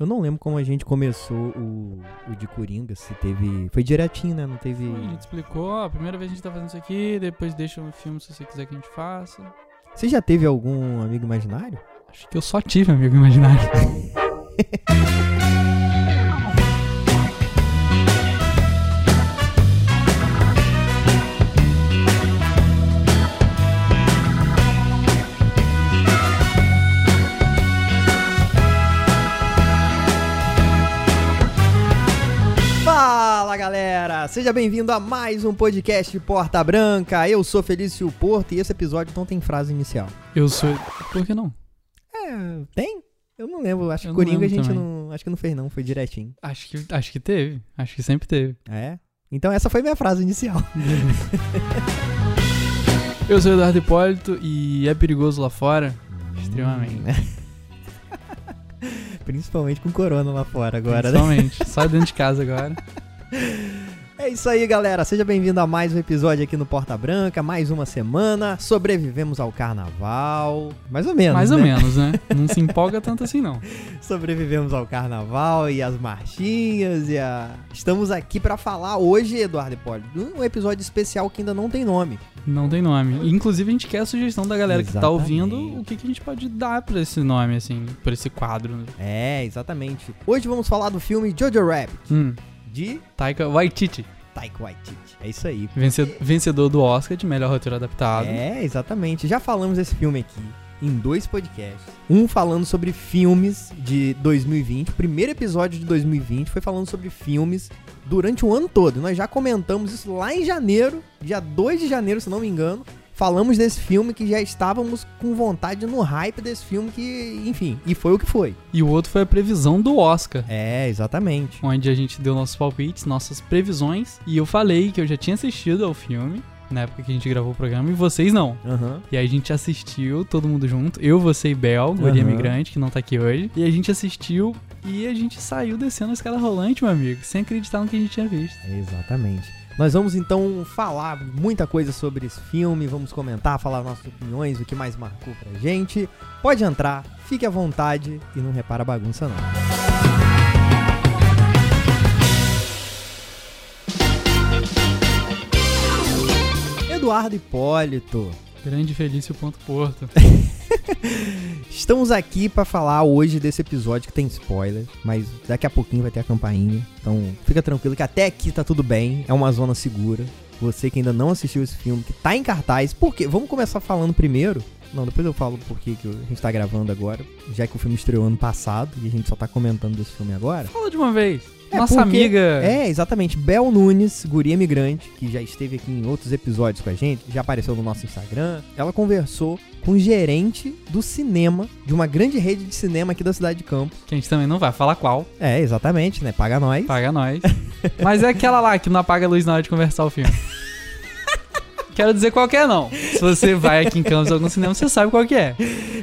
Eu não lembro como a gente começou o, o de Coringa, se teve. Foi direitinho, né? Não teve. A gente explicou, ó, a primeira vez a gente tá fazendo isso aqui, depois deixa um filme se você quiser que a gente faça. Você já teve algum amigo imaginário? Acho que eu só tive amigo imaginário. seja bem-vindo a mais um podcast Porta Branca. Eu sou Felício Porto e esse episódio não tem frase inicial. Eu sou. Por que não? É, tem? Eu não lembro, acho que Coringa a gente também. não. Acho que não fez, não, foi direitinho. Acho que, acho que teve. Acho que sempre teve. É? Então essa foi minha frase inicial. Eu sou Eduardo Hipólito e é perigoso lá fora? Extremamente. Principalmente com corona lá fora agora, né? Principalmente. Só dentro de casa agora. É isso aí, galera. Seja bem-vindo a mais um episódio aqui no Porta Branca. Mais uma semana. Sobrevivemos ao carnaval. Mais ou menos. Mais ou né? menos, né? Não se empolga tanto assim, não. Sobrevivemos ao carnaval e as marchinhas e a. Estamos aqui pra falar hoje, Eduardo Hipólito, de um episódio especial que ainda não tem nome. Não tem nome. Inclusive, a gente quer a sugestão da galera que tá Exatamente. ouvindo o que, que a gente pode dar pra esse nome, assim, pra esse quadro. né? É, exatamente. Hoje vamos falar do filme Jojo Rabbit, Hum, de Taika Waititi, Taika Waititi. É isso aí. vence- vencedor do Oscar de melhor roteiro adaptado. É, exatamente. Já falamos desse filme aqui em dois podcasts. Um falando sobre filmes de 2020. O primeiro episódio de 2020 foi falando sobre filmes durante o ano todo. Nós já comentamos isso lá em janeiro, dia 2 de janeiro, se não me engano. Falamos desse filme que já estávamos com vontade no hype desse filme que, enfim, e foi o que foi. E o outro foi a previsão do Oscar. É, exatamente. onde a gente deu nossos palpites, nossas previsões, e eu falei que eu já tinha assistido ao filme na época que a gente gravou o programa e vocês não. Aham. E aí a gente assistiu, todo mundo junto, eu, você e Bel, guria Aham. migrante, que não tá aqui hoje. E a gente assistiu e a gente saiu descendo a escada rolante, meu amigo, sem acreditar no que a gente tinha visto. Exatamente. Nós vamos então falar muita coisa sobre esse filme, vamos comentar, falar nossas opiniões, o que mais marcou pra gente. Pode entrar, fique à vontade e não repara a bagunça não. Eduardo Hipólito, Grande Felício Ponto Porto. estamos aqui pra falar hoje desse episódio que tem spoiler, mas daqui a pouquinho vai ter a campainha. Então fica tranquilo que até aqui tá tudo bem, é uma zona segura. Você que ainda não assistiu esse filme, que tá em cartaz, por quê? Vamos começar falando primeiro. Não, depois eu falo por que que a gente tá gravando agora, já que o filme estreou ano passado e a gente só tá comentando desse filme agora. Fala de uma vez. É Nossa porque- amiga. É, exatamente. Bel Nunes, guria migrante, que já esteve aqui em outros episódios com a gente, já apareceu no nosso Instagram. Ela conversou com o gerente do cinema, de uma grande rede de cinema aqui da cidade de Campos. Que a gente também não vai falar qual. É, exatamente, né? Paga nós. Paga nós. Mas é aquela lá que não apaga a luz na hora de conversar o filme. Quero dizer qual que é, não. Se você vai aqui em Campos algum cinema, você sabe qual que é.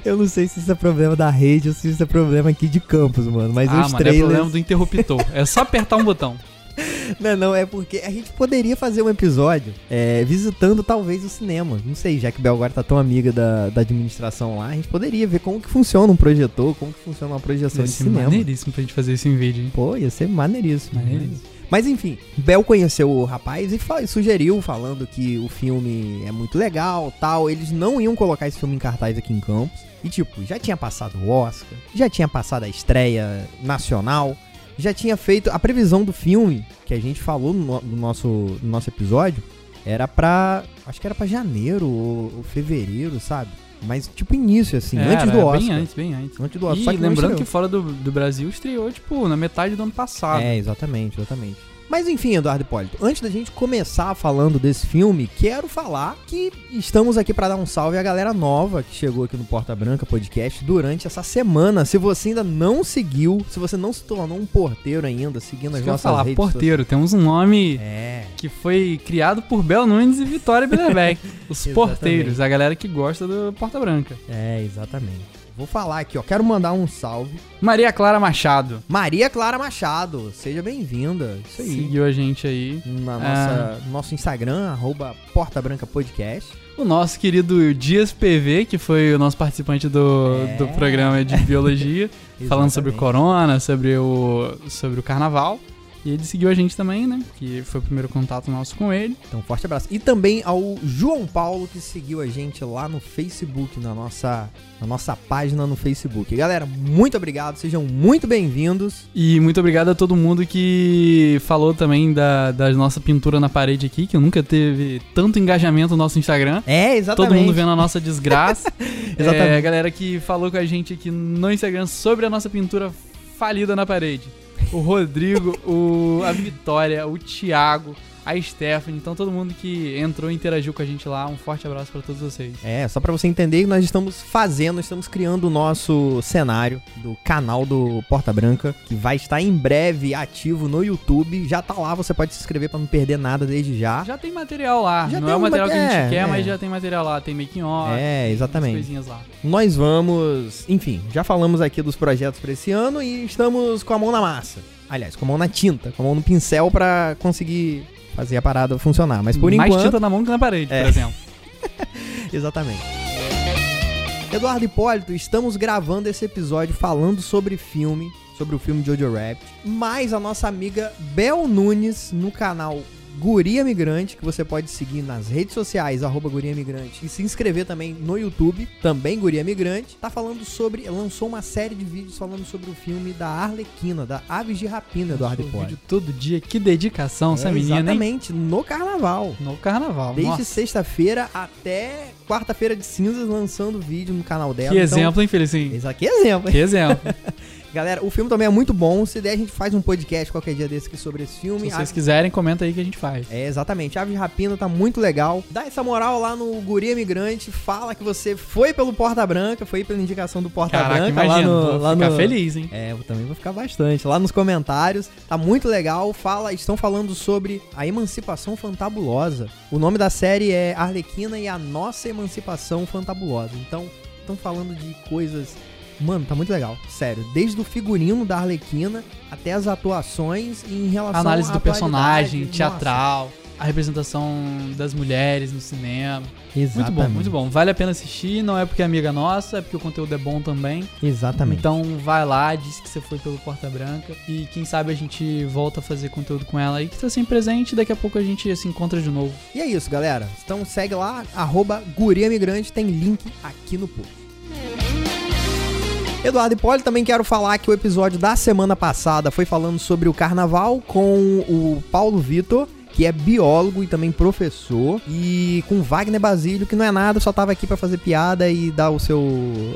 Eu não sei se isso é problema da rede ou se isso é problema aqui de Campos, mano. Mas ah, os mano, é trailers. problema do interruptor. É só apertar um botão. Não, não, é porque a gente poderia fazer um episódio é, visitando talvez o cinema. Não sei, já que Bel agora tá tão amiga da, da administração lá, a gente poderia ver como que funciona um projetor, como que funciona uma projeção Ia de ser cinema. maneiríssimo pra gente fazer isso em vídeo, hein? Pô, ia ser maneiríssimo. Maneiríssimo. Mas enfim, Bel conheceu o rapaz e fa- sugeriu, falando que o filme é muito legal tal. Eles não iam colocar esse filme em cartaz aqui em Campos. E tipo, já tinha passado o Oscar, já tinha passado a estreia nacional, já tinha feito a previsão do filme, que a gente falou no, no nosso, no nosso episódio, era pra. Acho que era pra janeiro ou, ou fevereiro, sabe? Mas tipo início, assim, antes do Oscar. Bem antes, bem antes. Antes do Oscar. E lembrando que fora do, do Brasil estreou, tipo, na metade do ano passado. É, exatamente, exatamente. Mas enfim, Eduardo Hipólito, antes da gente começar falando desse filme, quero falar que estamos aqui para dar um salve à galera nova que chegou aqui no Porta Branca Podcast durante essa semana. Se você ainda não seguiu, se você não se tornou um porteiro ainda, seguindo Isso as nossas falar, redes porteiro. Temos um nome sociais. É, que foi criado por Bel Nunes e Vitória Bilebeck. Os porteiros, a galera que gosta do Porta Branca. é, exatamente. Vou falar aqui, ó. Quero mandar um salve. Maria Clara Machado. Maria Clara Machado, seja bem-vinda. Isso aí. Seguiu a gente aí. Na Ah. nossa, no nosso Instagram, arroba Porta Branca Podcast. O nosso querido Dias PV, que foi o nosso participante do, É. do programa de biologia, falando sobre corona, sobre o, sobre o carnaval. E ele seguiu a gente também, né? Que foi o primeiro contato nosso com ele. Então, forte abraço. E também ao João Paulo, que seguiu a gente lá no Facebook, na nossa, na nossa página no Facebook. Galera, muito obrigado, sejam muito bem-vindos. E muito obrigado a todo mundo que falou também da, da nossa pintura na parede aqui, que nunca teve tanto engajamento no nosso Instagram. É, exatamente. Todo mundo vendo a nossa desgraça. Exatamente. É, a galera que falou com a gente aqui no Instagram sobre a nossa pintura falida na parede. O Rodrigo, o, a Vitória, o Thiago, a Stephanie. Então todo mundo que entrou e interagiu com a gente lá, um forte abraço pra todos vocês. É, só pra você entender que nós estamos fazendo, estamos criando o nosso cenário do canal do Porta Branca, que vai estar em breve ativo no YouTube. Já tá lá, você pode se inscrever pra não perder nada desde já. Já tem material lá. Já Não é o material que a gente é, quer, é. mas já tem material lá. Tem making off, É, tem exatamente. coisinhas lá. Nós vamos, enfim, já falamos aqui dos projetos pra esse ano e estamos com a mão na massa. Aliás, com a mão na tinta, com a mão no pincel pra conseguir fazer a parada funcionar. Mas por Mais enquanto, tinta na mão que na parede, É. por exemplo. Exatamente. Eduardo Hipólito, estamos gravando esse episódio falando sobre filme, sobre o filme Jojo Rabbit, mais a nossa amiga Bel Nunes no canal Guria Migrante, que você pode seguir nas redes sociais, arroba Guria Migrante, e se inscrever também no YouTube, também Guria Migrante, tá falando sobre, lançou uma série de vídeos falando sobre o filme da Arlequina, da Aves de Rapina, Eduardo Nossa, o Hipólito. vídeo todo dia. Que dedicação essa É, menina, hein? exatamente, no carnaval. No carnaval. Desde sexta-feira até quarta-feira de cinzas lançando vídeo no canal dela. Que Então, exemplo, hein, Felicinho? É exemplo, hein? Que exemplo. Galera, o filme também é muito bom. Se der, a gente faz um podcast qualquer dia desse aqui sobre esse Se filme. vocês A- quiserem, comenta aí que a gente faz. É, exatamente. Ave de Rapina tá muito legal. Dá essa moral lá no Guria Migrante. Fala que você foi pelo Porta Branca, foi pela indicação do Porta Caraca, Branca. imagina. lá no, vou lá ficar no- feliz, hein? É, eu também vou ficar bastante. Lá nos comentários, tá muito legal. Fala, estão falando sobre a emancipação fantabulosa. O nome da série é Arlequina e a nossa emancipação fantabulosa. Então, estão falando de coisas. Mano, tá muito legal, sério. Desde o figurino da Arlequina até as atuações e em relação Análise à do personagem, atualidade. teatral, a representação das mulheres no cinema. Nossa, Muito bom, exatamente. muito bom. Vale a pena assistir, não é porque é amiga nossa, é porque o conteúdo é bom também. Exatamente. Então vai lá, diz que você foi pelo Porta Branca e quem sabe a gente volta a fazer conteúdo com ela aí que tá sempre presente, daqui a pouco a gente se encontra de novo. E é isso, galera. Então segue lá, arroba Guria Migrante, tem link aqui no post. Eduardo Hipólito, também quero falar que o episódio da semana passada foi falando sobre o carnaval com o Paulo Vitor, que é biólogo e também professor, e com Wagner Basílio, que não é nada, só tava aqui pra fazer piada e dar o seu.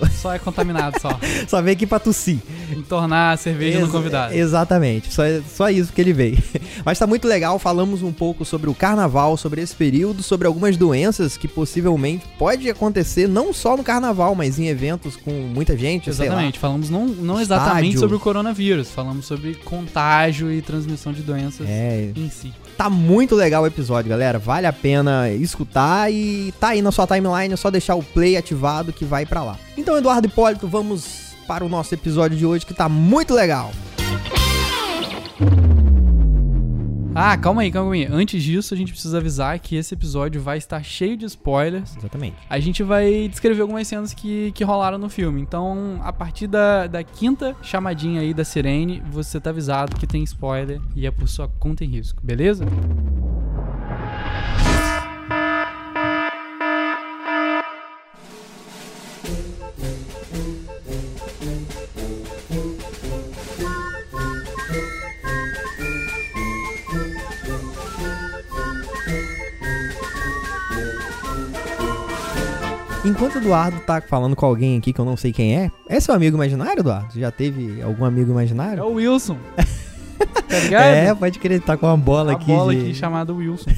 Só é contaminado só. só veio aqui pra tossir. Entornar a cerveja no Ex- convidado. Exatamente, só, só isso que ele veio. Mas tá muito legal, falamos um pouco sobre o carnaval, sobre esse período, sobre algumas doenças que possivelmente pode acontecer não só no carnaval, mas em eventos com muita gente. Exatamente, falamos não, não exatamente Estádio. sobre o coronavírus, falamos sobre contágio e transmissão de doenças É, em si. Tá muito legal o episódio, galera. Vale a pena escutar e tá aí na sua timeline, é só deixar o play ativado que vai pra lá. Então, Eduardo Hipólito, vamos para o nosso episódio de hoje que tá muito legal. Ah, calma aí, calma aí. Antes disso, a gente precisa avisar que esse episódio vai estar cheio de spoilers. Exatamente. A gente vai descrever algumas cenas que, que rolaram no filme. Então, a partir da, da quinta chamadinha aí da Sirene, você tá avisado que tem spoiler e é por sua conta e risco, beleza? Enquanto o Eduardo tá falando com alguém aqui que eu não sei quem é, é seu amigo imaginário, Eduardo? Já teve algum amigo É imaginário? o Wilson. tá ligado? É, pode crer, tá com uma bola a aqui. bola de- aqui chamada Wilson.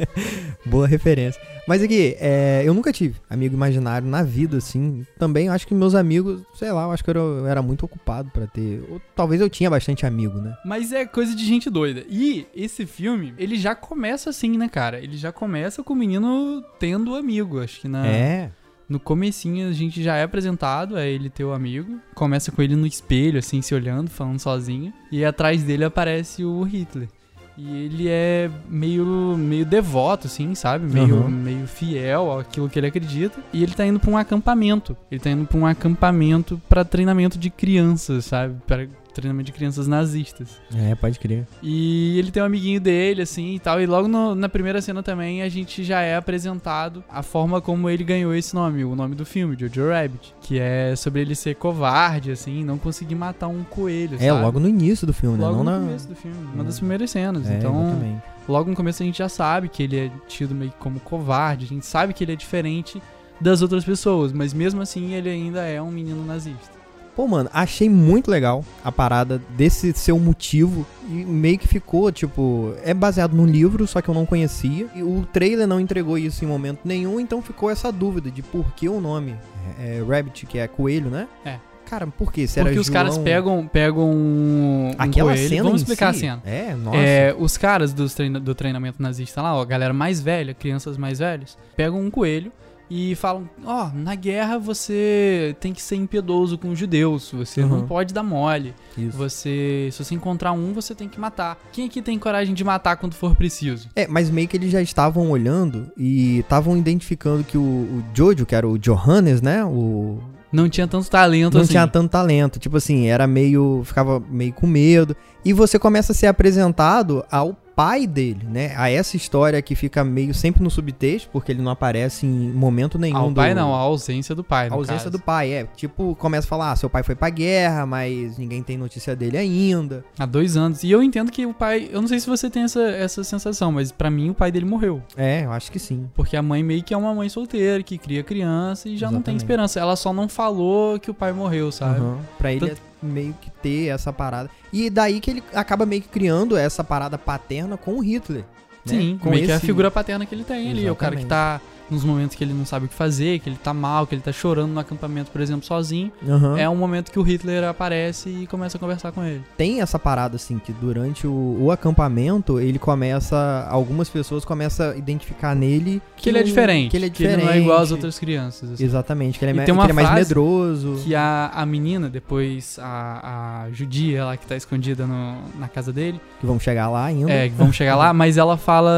Boa referência. Mas aqui, é, eu nunca tive amigo imaginário na vida, assim. Também acho que meus amigos, sei lá, eu acho que eu era, eu era muito ocupado pra ter. Ou, talvez eu tinha bastante amigo, né? Mas é coisa de gente doida. E esse filme, ele já começa assim, né, cara? Ele já começa com o menino tendo amigo, acho que na, É. No comecinho a gente já é apresentado, é ele teu amigo. Começa com ele no espelho, assim, se olhando, falando sozinho. E atrás dele aparece o Hitler. E ele é meio, meio devoto, assim, sabe? Meio, Uhum. meio fiel àquilo que ele acredita. E ele tá indo pra um acampamento. Ele tá indo pra um acampamento pra treinamento de crianças, sabe? Pra treinamento de crianças nazistas. É, pode crer. E ele tem um amiguinho dele, assim e tal. E logo no- na primeira cena também a gente já é apresentado a forma como ele ganhou esse nome, o nome do filme, Jojo Rabbit. Que é sobre ele ser covarde, assim, não conseguir matar um coelho. É, sabe? logo no início do filme, Logo né? no Não na... começo do filme, uma das primeiras cenas. É, então, exatamente. logo no começo a gente já sabe que ele é tido meio que como covarde, a gente sabe que ele é diferente das outras pessoas, mas mesmo assim ele ainda é um menino nazista. Pô, mano, achei muito legal a parada desse seu motivo. E meio que ficou, tipo, é baseado num livro, só que eu não conhecia. E o trailer não entregou isso em momento nenhum, então ficou essa dúvida de por que o nome é, é Rabbit, que é coelho, né? É. Cara, por que? Se era Porque os caras João- pegam, pegam um, um Aquela coelho. cena Vamos explicar si? a cena. É, nossa. É, os caras dos treina- do treinamento nazista lá, ó, a galera mais velha, crianças mais velhas, pegam um coelho e falam: Ó, na guerra você tem que ser impiedoso com os judeus, você não Uhum. pode dar mole. Isso. Você, se você encontrar um, você tem que matar. Quem aqui tem coragem de matar quando for preciso? É, mas meio que eles já estavam olhando e estavam identificando que o, o Jojo, que era o Johannes, né? O, Não tinha tanto talento não assim. tinha tanto talento. Tipo assim, era meio. ficava meio com medo. E você começa a ser apresentado ao pai dele, né? A essa história que fica meio sempre no subtexto, porque ele não aparece em momento nenhum. Ah, o do- pai não, a ausência do pai. A ausência caso. do pai, é. Tipo, começa a falar, ah, seu pai foi pra guerra, mas ninguém tem notícia dele ainda. Há dois anos. E eu entendo que o pai. Eu não sei se você tem essa, essa sensação, mas pra mim o pai dele morreu. É, eu acho que sim. Porque a mãe meio que é uma mãe solteira, que cria criança e já não tem Exatamente. esperança. Ela só não falou que o pai morreu, sabe? Aham. Pra ele Tanto- é meio que ter essa parada. E daí que ele acaba meio que criando essa parada paterna com o Hitler. né? Sim, com meio que é a esse- figura paterna que ele tem ali. É o cara que Exatamente. tá nos momentos que ele não sabe o que fazer, que ele tá mal, que ele tá chorando no acampamento, por exemplo, sozinho. Aham. É um momento que o Hitler aparece e começa a conversar com ele. Tem essa parada, assim, que durante o, o acampamento, ele começa. Algumas pessoas começam a identificar nele Que ele é diferente. Que ele é diferente. não é igual às outras crianças. assim. Exatamente, que ele é, E tem uma que ele é mais medroso. Que a, a menina, depois a, a judia lá que tá escondida no- na casa dele, Que vão chegar lá ainda. é, que vamos chegar lá, mas ela fala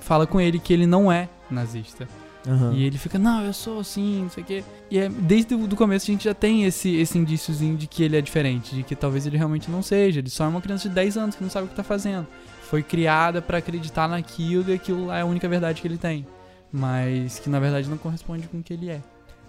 fala com ele que ele não é nazista. Aham. E ele fica, não, eu sou assim, não sei o quê. E é, desde o do começo a gente já tem esse, esse indíciozinho de que ele é diferente, de que talvez ele realmente não seja. Ele só é uma criança de 10 anos que não sabe o que tá fazendo. Foi criada pra acreditar naquilo e aquilo lá é a única verdade que ele tem. Mas que na verdade não corresponde com o que ele é.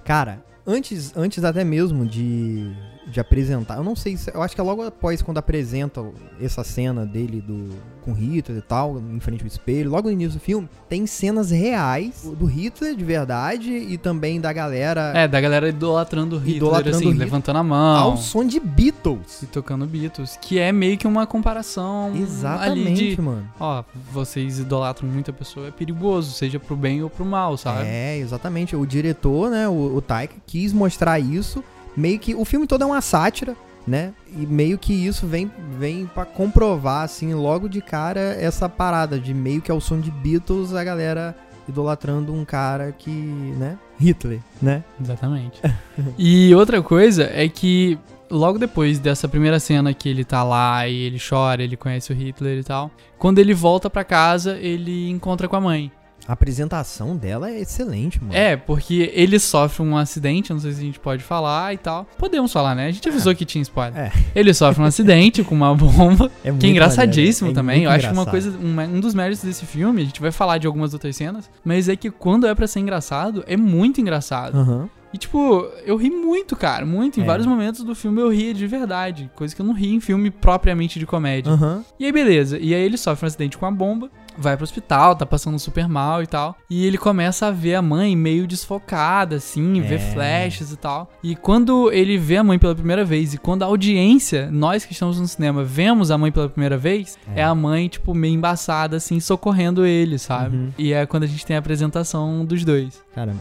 Cara, antes, antes até mesmo de, de apresentar, eu não sei se. Eu acho que é logo após quando apresenta essa cena dele do, com Hitler e tal, em frente ao espelho, logo no início do filme, tem cenas reais do Hitler de verdade e também da galera É, da galera idolatrando o Hitler, Idolatrando assim, Hitler levantando a mão. ao som de Beatles. E tocando Beatles, que é meio que uma comparação Exatamente, de, mano. ó, vocês idolatram muita pessoa, é perigoso, seja pro bem ou pro mal, sabe? É, exatamente. O diretor, né, o, o Taika, quis mostrar isso. Meio que. O filme todo é uma sátira, né? E meio que isso vem, vem para comprovar, assim, logo de cara, essa parada de meio que ao som de Beatles a galera idolatrando um cara que, né? Hitler, né? Exatamente. e outra coisa é que logo depois dessa primeira cena que ele tá lá e ele chora, ele conhece o Hitler e tal, quando ele volta pra casa, ele encontra com a mãe. A apresentação dela é excelente, mano. É, porque ele sofre um acidente, não sei se a gente pode falar e tal. Podemos falar, né? A gente avisou que tinha spoiler. É. Ele sofre um acidente com uma bomba. É Que é engraçadíssimo é também. Eu acho uma coisa, um, um dos méritos desse filme, a gente vai falar de algumas outras cenas, mas é que quando é pra ser engraçado, é muito engraçado. Aham. E tipo, eu ri muito, cara, muito. Em É. vários momentos do filme eu ria de verdade, coisa que eu não ri em filme propriamente de comédia. Aham. E aí beleza, e aí ele sofre um acidente com a bomba, vai pro hospital, tá passando super mal e tal. E ele começa a ver a mãe meio desfocada, assim, ver É. flashes e tal. E quando ele vê a mãe pela primeira vez, e quando a audiência, nós que estamos no cinema, vemos a mãe pela primeira vez, É. é, a mãe, tipo, meio embaçada, assim, socorrendo ele, sabe? Uhum. E é quando a gente tem a apresentação dos dois. Cara,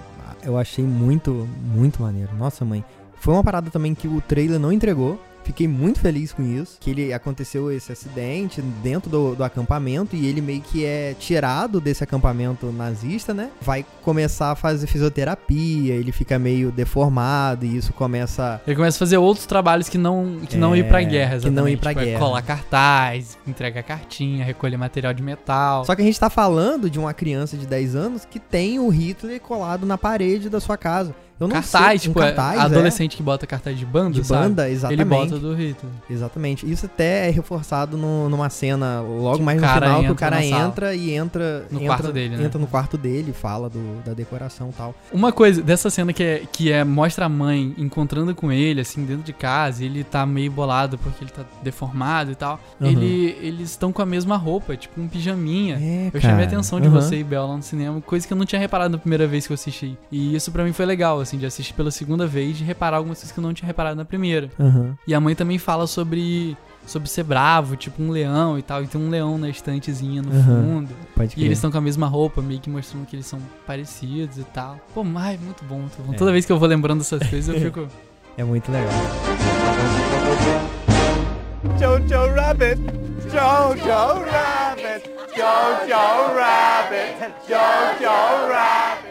eu achei muito, muito maneiro. Nossa, mãe. Foi uma parada também que o trailer não entregou. Fiquei muito feliz com isso. Que ele aconteceu esse acidente dentro do, do acampamento e ele meio que é tirado desse acampamento nazista, né? Vai começar a fazer fisioterapia, ele fica meio deformado e isso começa. Ele começa a fazer outros trabalhos que não, que não É, ir pra guerra, que não exatamente. ir pra Tipo, é guerra. Colar cartaz, entregar cartinha, recolher material de metal. Só que a gente tá falando de uma criança de 10 anos que tem o Hitler colado na parede da sua casa. Eu não cartaz, sei, um tipo, é cartaz, é, adolescente que bota cartaz de banda, de sabe? banda, Ele exatamente. bota do Hitler. Exatamente. Isso até é reforçado no- numa cena logo mais no cara final que o cara entra e entra No entra, quarto dele, né? Entra no quarto dele, fala do, da decoração e tal. Uma coisa dessa cena que é, que é mostra a mãe encontrando com ele, assim, dentro de casa, e ele tá meio bolado porque ele tá deformado e tal. Uhum. Ele, eles estão com a mesma roupa, tipo um pijaminha. É, Eu chamei a atenção de Uhum. você e Bela no cinema, coisa que eu não tinha reparado na primeira vez que eu assisti. E isso pra mim foi legal, assim, de assistir pela segunda vez, de reparar algumas coisas que eu não tinha reparado na primeira. Aham. E a mãe também fala sobre sobre ser bravo, tipo um leão e tal, e tem um leão na estantezinha no Uhum. fundo. Pode E crer. eles estão com a mesma roupa, meio que mostrando que eles são parecidos e tal. Pô, ai, muito bom, muito bom. É. Toda vez que eu vou lembrando dessas coisas, eu fico. É muito legal. Jojo Rabbit, Jojo Rabbit, Jojo Rabbit, Jojo Rabbit.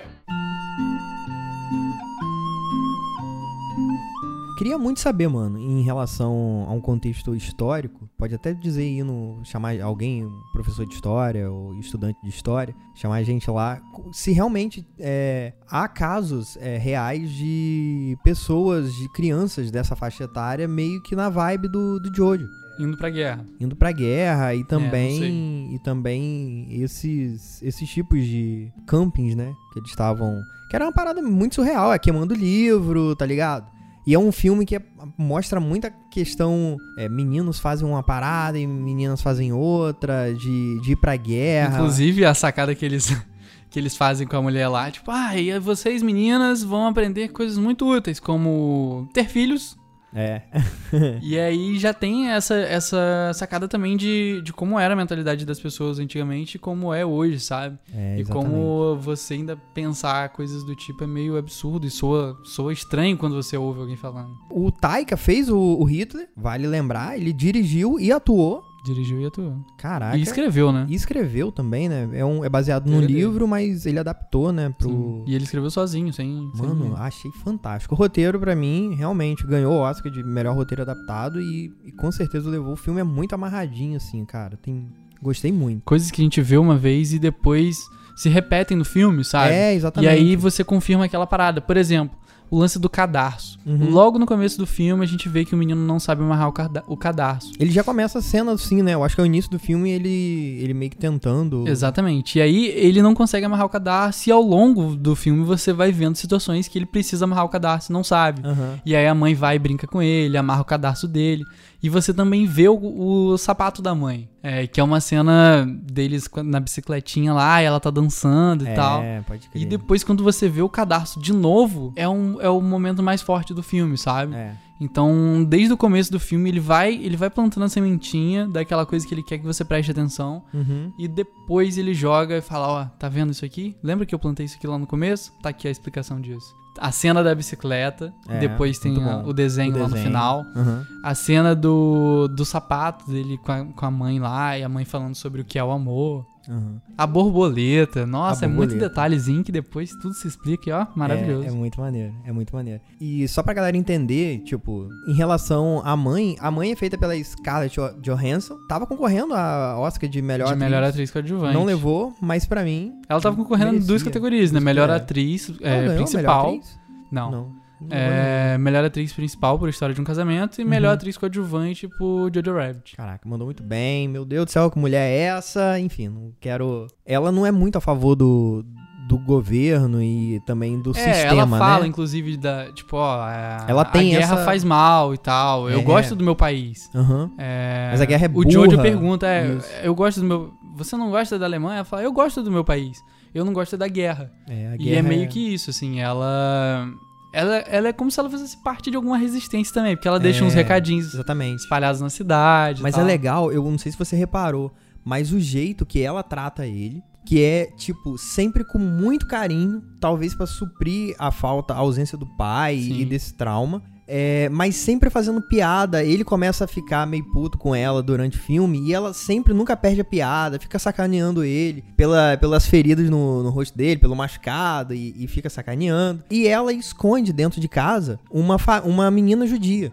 Queria muito saber, mano, em relação a um contexto histórico, pode até dizer aí no chamar alguém, professor de história ou estudante de história, chamar a gente lá, se realmente é, há casos é, reais de pessoas, de crianças dessa faixa etária meio que na vibe do, do Jojo. Indo pra guerra. indo pra guerra e É, também e também esses esses tipos de campings, né, que eles estavam, que era uma parada muito surreal, é queimando livro, tá ligado? E é um filme que é- mostra muita questão, é, meninos fazem uma parada e meninas fazem outra, de, de ir pra guerra. Inclusive, a sacada que eles. Que eles fazem com a mulher lá, tipo, ah, e vocês meninas vão aprender coisas muito úteis, como ter filhos, É. E aí já tem essa, essa sacada também de, de como era a mentalidade das pessoas antigamente e como é hoje, sabe? é e como você ainda pensar coisas do tipo é meio absurdo e soa, soa estranho quando você ouve alguém falando. O Taika fez o, o Hitler, vale lembrar, ele dirigiu e atuou. Dirigiu e atuou. Caraca. E escreveu, né? E escreveu também, né? É, um, é baseado dele. livro, mas ele adaptou, né, pro... Sim. E ele escreveu sozinho, sem. sem Mano, ninguém. achei fantástico. O roteiro, pra mim, realmente ganhou o Oscar de melhor roteiro adaptado e, e com certeza levou. O filme é muito amarradinho, assim, cara. Tem... Gostei muito. coisas que a gente vê uma vez e depois se repetem no filme, sabe? É, E exatamente. aí você confirma aquela parada. Por exemplo, o lance do cadarço. Uhum. Logo no começo do filme, a gente vê que o menino não sabe amarrar o, cada- o cadarço. Ele já começa a cena assim, né? Eu acho que é o início do filme ele, ele meio que tentando. Exatamente. E aí ele não consegue amarrar o cadarço e ao longo do filme você vai vendo situações que ele precisa amarrar o cadarço e não sabe. Aham. E aí a mãe vai e brinca com ele, amarra o cadarço dele. E você também vê o, o sapato da mãe. É, que é uma cena deles na bicicletinha lá, e ela tá dançando e tal. É, pode crer. E depois, quando você vê o cadarço de novo, é, um, é o momento mais forte do filme, sabe? É. Então, desde o começo do filme, ele vai, ele vai plantando a sementinha daquela coisa que ele quer que você preste atenção. Uhum. E depois ele joga e fala: Ó, tá vendo isso aqui? Lembra que eu plantei isso aqui lá no começo? Tá aqui a explicação disso. A cena da bicicleta, É, depois tem a- o, desenho O lá no final. Aham. A cena do, do sapato dele com a, com a mãe lá, e a mãe falando sobre o que é o amor. Aham. A borboleta, nossa, A é muito borboleta. detalhezinho que depois tudo se explica e ó, maravilhoso. É, é muito maneiro, é muito maneiro. E só pra galera entender, tipo, em relação à mãe, a mãe é feita pela Scarlett Jo- Johansson, tava concorrendo a Oscar de melhor de atriz. melhor atriz coadjuvante. Não levou, mas pra mim. Ela tava concorrendo em duas categorias, né? Melhor é. atriz é, principal. Melhor atriz? Não. Não. É, melhor atriz principal por História de um Casamento e Uhum. melhor atriz coadjuvante por Jojo Rabbit. Caraca, mandou muito bem. Meu Deus do céu, que mulher é essa? Enfim, não quero. Ela não é muito a favor do, do governo e também do é, sistema, ela fala, né? inclusive, da, tipo, ó, a, Ela tem a guerra essa- faz mal e tal. Eu É. gosto do meu país. Aham. É, Mas a guerra é O Jojo burra. pergunta, é, Isso. eu gosto do meu... Você não gosta da Alemanha? Ela fala, eu gosto do meu país. Eu não gosto da guerra. É, a E guerra é meio que isso, assim, ela... Ela, ela é como se ela fizesse parte de alguma resistência também, porque ela deixa É, uns recadinhos Exatamente. espalhados na cidade. Mas é legal, eu não sei se você reparou, mas o jeito que ela trata ele, que é, tipo, sempre com muito carinho, talvez pra suprir a falta, a ausência do pai Sim. e desse trauma. É, mas sempre fazendo piada. Ele começa a ficar meio puto com ela durante o filme e ela sempre nunca perde a piada, fica sacaneando ele pela, pelas feridas no, no rosto dele, pelo machucado e, e fica sacaneando. E ela esconde dentro de casa uma, uma menina judia.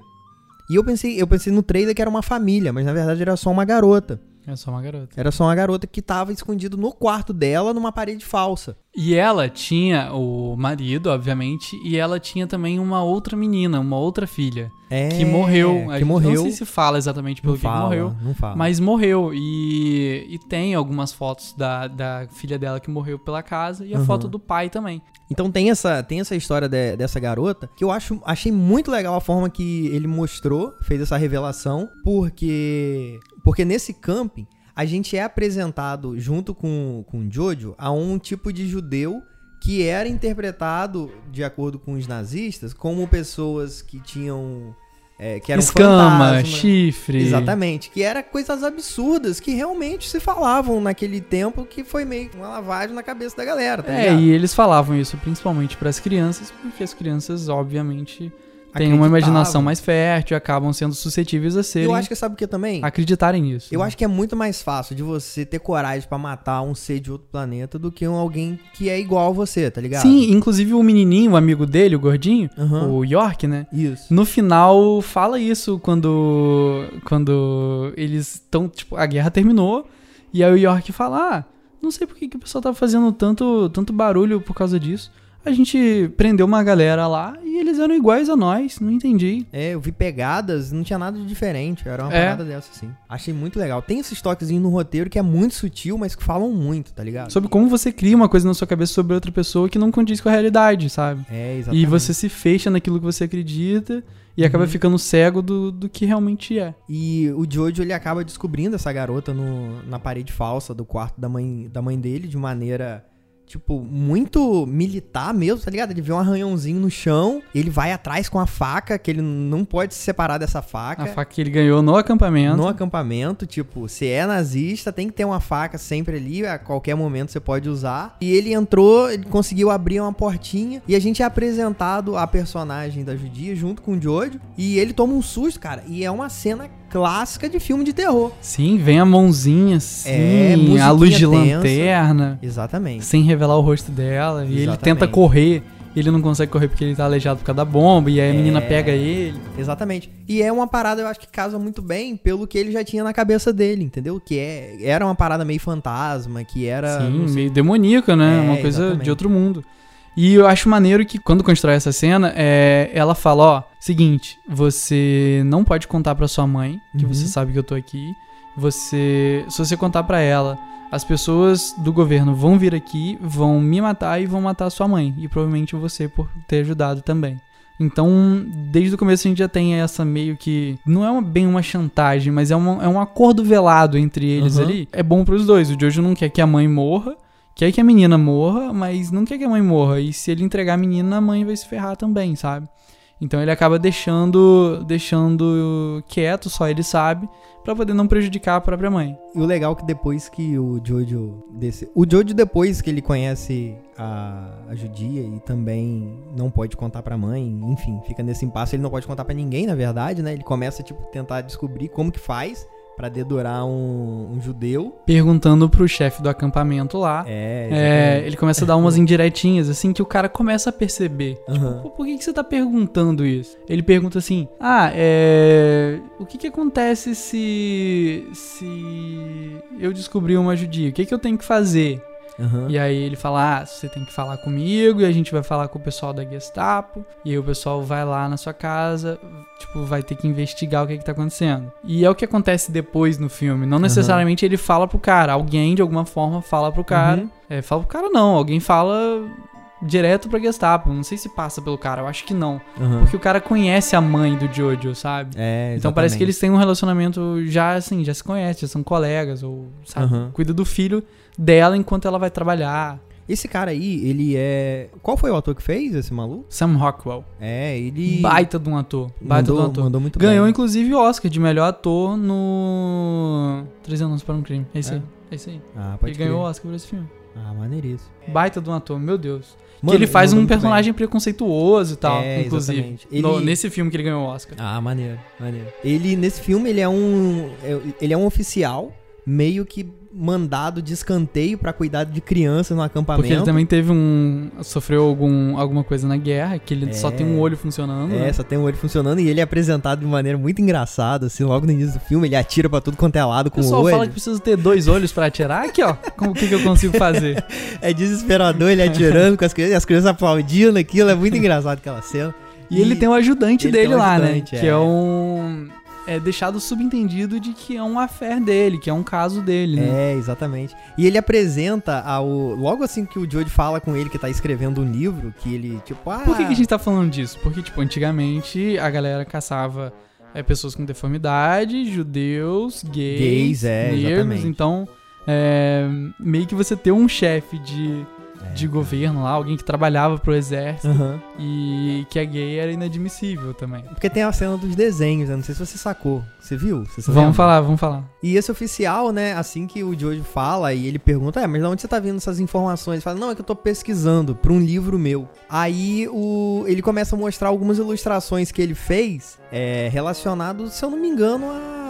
E eu pensei, eu pensei no trailer que era uma família, mas na verdade era só uma garota. É só uma garota. Era só uma garota que tava escondido no quarto dela numa parede falsa. E ela tinha o marido, obviamente, e ela tinha também uma outra menina, uma outra filha, É, que morreu. A Que morreu. Não sei se fala exatamente pelo não que que fala, morreu. Não fala. Mas morreu. E, e tem algumas fotos da, da filha dela que morreu pela casa e a Uhum. foto do pai também. Então tem essa, tem essa história de- dessa garota que eu acho, achei muito legal a forma que ele mostrou, fez essa revelação, porque porque nesse camping a gente é apresentado junto com com Jojo a um tipo de judeu que era interpretado de acordo com os nazistas como pessoas que tinham é, que eram Escama, fantasma. chifre. Exatamente, que era coisas absurdas que realmente se falavam naquele tempo que foi meio que uma lavagem na cabeça da galera, tá É, ligado? e eles falavam isso principalmente para as crianças, porque as crianças, obviamente, têm uma imaginação mais fértil e acabam sendo suscetíveis a serem Eu acho que sabe o que também? acreditarem nisso. Eu acho que é muito mais fácil de você ter coragem pra matar um ser de outro planeta do que um alguém que é igual a você, tá ligado? Sim, inclusive o menininho, o amigo dele, o gordinho, Aham. o York, né? Isso. No final fala isso quando quando eles estão, tipo, a guerra terminou e aí o York fala: "Ah, não sei por que, que o pessoal tá fazendo tanto tanto barulho por causa disso. A gente prendeu uma galera lá e eles eram iguais a nós, não entendi". É, eu vi pegadas, não tinha nada de diferente. Era uma É. parada dessa, assim. Achei muito legal. Tem esses toquezinhos no roteiro que é muito sutil, mas que falam muito, tá ligado? Sobre como você cria uma coisa na sua cabeça sobre outra pessoa que não condiz com a realidade, sabe? É, exatamente. E você se fecha naquilo que você acredita e acaba Uhum. ficando cego do, do que realmente é. E o Jojo, ele acaba descobrindo essa garota no, na parede falsa do quarto da mãe, da mãe dele de maneira, tipo, muito militar mesmo, tá ligado? Ele vê um arranhãozinho no chão, ele vai atrás com a faca, que ele não pode se separar dessa faca. A faca que ele ganhou no acampamento. No acampamento, tipo, se é nazista, tem que ter uma faca sempre ali, a qualquer momento você pode usar. E ele entrou, ele conseguiu abrir uma portinha e a gente é apresentado a personagem da judia junto com o Jojo e ele toma um susto, cara. E é uma cena clássica de filme de terror. Sim, vem a mãozinha assim, É, a luz de tensa. lanterna, Exatamente. sem revelar o rosto dela. E ele Exatamente. tenta correr, ele não consegue correr porque ele tá aleijado por causa da bomba, e aí a É. menina pega ele. Exatamente. E é uma parada, eu acho que casa muito bem pelo que ele já tinha na cabeça dele, entendeu? Que é, era uma parada meio fantasma, que era. Sim, meio demoníaca, né? É, Uma coisa exatamente. de outro mundo. E eu acho maneiro que quando constrói essa cena, é, ela fala, ó, seguinte, você não pode contar pra sua mãe que Uhum. você sabe que eu tô aqui. Você, se você contar pra ela, as pessoas do governo vão vir aqui, vão me matar e vão matar sua mãe e provavelmente você por ter ajudado também. Então, desde o começo a gente já tem essa meio que. Não é uma- bem uma chantagem, mas é, uma- é um acordo velado entre eles Uhum. ali. É bom pros dois. O Jojo não quer que a mãe morra, quer que a menina morra, mas não quer que a mãe morra. E se ele entregar a menina, a mãe vai se ferrar também, sabe? Então ele acaba deixando deixando quieto, só ele sabe, pra poder não prejudicar a própria mãe. E o legal é que depois que o Jojo desse, o Jojo depois que ele conhece a, a judia e também não pode contar pra mãe, enfim, fica nesse impasse, ele não pode contar pra ninguém, na verdade, né? Ele começa tipo tentar descobrir como que faz pra dedurar um, um judeu. Perguntando pro chefe do acampamento lá. É, É, ele começa a dar umas indiretinhas, assim, que o cara começa a perceber. Aham. Pô, por que, que você tá perguntando isso? Ele pergunta assim: Ah, é. O que que acontece se. Se. Eu descobrir uma judia? O que que eu tenho que fazer? Aham. E aí ele fala: Ah, você tem que falar comigo, e a gente vai falar com o pessoal da Gestapo. E aí o pessoal vai lá na sua casa, tipo, vai ter que investigar o que, que tá acontecendo. E é o que acontece depois no filme. Não necessariamente ele fala pro cara, alguém de alguma forma fala pro cara. Uhum. É, fala pro cara não, alguém fala direto pra Gestapo. Não sei se passa pelo cara, eu acho que não. Aham. Porque o cara conhece a mãe do Jojo, sabe? É, Então parece que eles têm um relacionamento já assim, já se conhecem, já são colegas, ou sabe, Aham. cuida do filho dela enquanto ela vai trabalhar. Esse cara aí, ele é. Qual foi o ator que fez esse maluco? Sam Rockwell. É, ele. Baita de um ator. Baita mandou, de um ator. mandou muito Ganhou, bem. inclusive, o Oscar de melhor ator no. Três anos para um crime. É isso É? aí. É isso aí. Ah, pode Ele ganhou o crer. Oscar por esse filme. Ah, maneiríssimo. Baita de um ator, meu Deus. Mano, que ele faz um muito bem. personagem preconceituoso e tal, É, inclusive. exatamente. no- Ele- nesse filme que ele ganhou o Oscar. Ah, maneiro, maneiro. Ele, nesse filme, ele é um. é- Ele é um oficial meio que mandado de escanteio pra cuidar de crianças no acampamento. Porque ele também teve um. sofreu algum, alguma coisa na guerra, que ele só É. tem um olho funcionando. É, né? só tem o olho funcionando e ele é apresentado de maneira muito engraçada, assim, logo no início do filme, ele atira pra tudo quanto é lado O com o pessoal olho. fala que precisa ter dois olhos pra atirar. Aqui, ó. Como o que, que eu consigo fazer? É desesperador ele atirando com as crianças, e as crianças aplaudindo aquilo, é muito engraçado aquela cena. E, ele tem um ajudante ele dele um lá, ajudante, né? é. Que é um. É deixado subentendido de que é um affair dele, que é um caso dele, né? É, exatamente. E ele apresenta ao. Logo assim que o Joe fala com ele que tá escrevendo um livro, que ele, tipo, ah. Por que, que a gente tá falando disso? Porque, tipo, antigamente a galera caçava é, pessoas com deformidade, judeus, gays, Gays, é, negros. exatamente. Então, é, meio que você ter um chefe de, de governo lá, alguém que trabalhava pro exército e que é gay era inadmissível também. Porque tem a cena dos desenhos, né? Não sei se você sacou. Você viu? Você Vamos lembra? falar, vamos falar. E esse oficial, né, assim que o Jojo fala e ele pergunta, é, mas de onde você tá vendo essas informações? Ele fala, não, é que eu tô pesquisando pra um livro meu. Aí o, ele começa a mostrar algumas ilustrações que ele fez é, relacionados, se eu não me engano, a,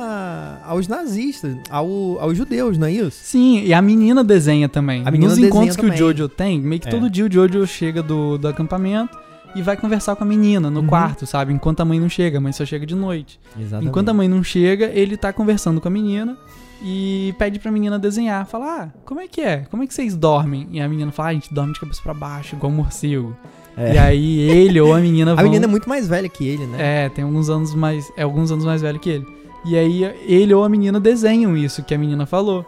aos nazistas, ao, aos judeus, não é isso? Sim, e a menina desenha também. A menina Nos encontros que também. o Jojo tem, meio que É. todo dia o Jojo chega do, do acampamento e vai conversar com a menina no Uhum. quarto, sabe? Enquanto a mãe não chega, a mãe só chega de noite. Exatamente. Enquanto a mãe não chega, ele tá conversando com a menina e pede pra menina desenhar. Fala, ah, como é que é? Como é que vocês dormem? E a menina fala, ah, a gente dorme de cabeça pra baixo, igual um morcego. É. E aí ele ou a menina A vão... menina é muito mais velha que ele, né? É, tem alguns anos mais. É alguns anos mais velho que ele. E aí ele ou a menina desenham isso que a menina falou.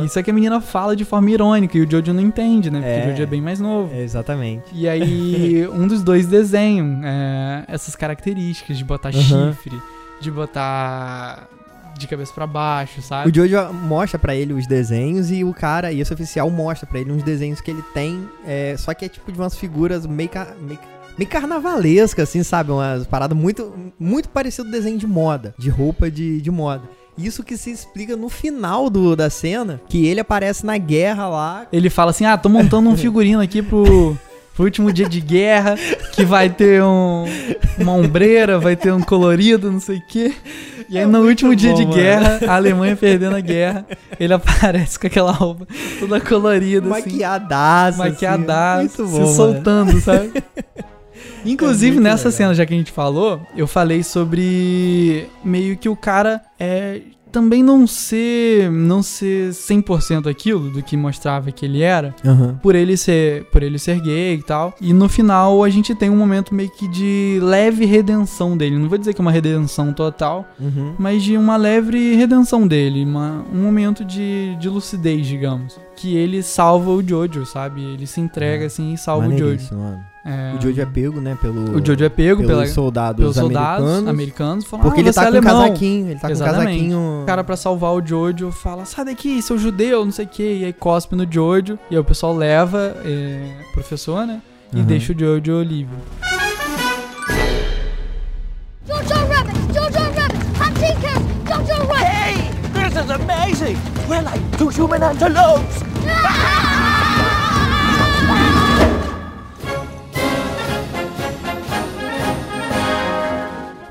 E isso é que a menina fala de forma irônica e o Jojo não entende, né? Porque É. o Jojo é bem mais novo. É, exatamente. E aí um dos dois desenham é, essas características de botar Aham. chifre, de botar de cabeça pra baixo, sabe? O Jojo mostra pra ele os desenhos e o cara, e esse oficial mostra pra ele uns desenhos que ele tem, é, só que é tipo de umas figuras meio, meio, meio carnavalescas, assim, sabe? Umas paradas muito, muito parecido com desenho de moda, de roupa de, de moda. Isso que se explica no final do, da cena, que ele aparece na guerra lá. Ele fala assim: ah, tô montando um figurino aqui pro, último dia de guerra, que vai ter um, uma ombreira, vai ter um colorido, não sei o quê. E aí, É no último dia bom, de mano. guerra, a Alemanha perdendo a guerra, ele aparece com aquela roupa toda colorida, assim, Maquiadaço. assim, maquiadaço, muito se bom, mano. soltando, sabe? Inclusive, É nessa legal. cena, já que a gente falou, eu falei sobre meio que o cara é também não ser não ser 100% aquilo do que mostrava que ele era, Aham. por ele ser por ele ser gay e tal. E no final a gente tem um momento meio que de leve redenção dele. Não vou dizer que é uma redenção total, Uhum. mas de uma leve redenção dele, uma- um momento de, de lucidez, digamos. Que ele salva o Jojo, sabe? Ele se entrega assim e salva o Jojo. Mano. É, O Jojo é pego, né, pelo... o Jojo é pego pelos pela, soldados pelos soldados americanos. americanos, falam, Porque ah, ele tá é com alemão. casaquinho, ele tá Exatamente. com casaquinho... O cara, pra salvar o Jojo, fala: sai daqui, seu judeu, não sei o que. E aí cospe no Jojo. E aí o pessoal leva é, o professor, né? E Aham. deixa o Jojo livre. Jojo Rabbit! Jojo Rabbit! Hunting camp! Jojo Rabbit! Hey, this is amazing! We're like two human antelopes!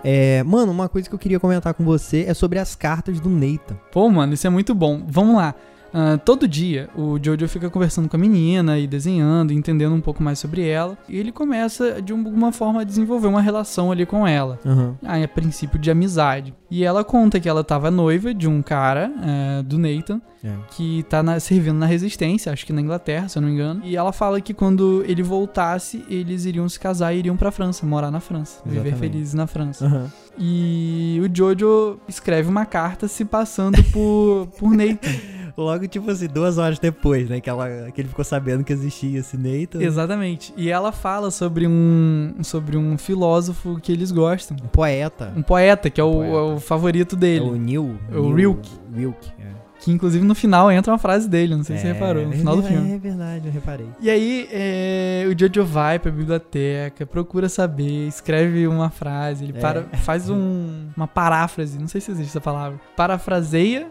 É, mano, uma coisa que eu queria comentar com você é sobre as cartas do Nathan. Pô, mano, isso é muito bom. Vamos lá. Ah, todo dia o Jojo fica conversando com a menina e desenhando, entendendo um pouco mais sobre ela. E ele começa de alguma forma a desenvolver uma relação ali com ela. Aham. a, a princípio de amizade. E ela conta que ela tava noiva de um cara, é, do Nathan, É. que tá na- servindo na resistência, acho que na Inglaterra, se eu não me engano. E ela fala que quando ele voltasse, eles iriam se casar e iriam pra França, morar na França, viver Exatamente. felizes na França. Aham. E o Jojo escreve uma carta se passando por, por Nathan. Logo, tipo assim, duas horas depois, né? Que, ela, que ele ficou sabendo que existia esse Nathan. Exatamente. E ela fala sobre um, sobre um filósofo que eles gostam. Um poeta. Um poeta, que é o, Poeta. é o favorito É dele. o Neil. É o Neil- Rilke. Rilke, é. Que inclusive no final entra uma frase dele, não sei se você reparou, no é, final do é, filme. É verdade, eu reparei. E aí, é, o Jojo vai pra biblioteca, procura saber, escreve uma frase, ele É. para, faz um- uma paráfrase, não sei se existe essa palavra. Parafraseia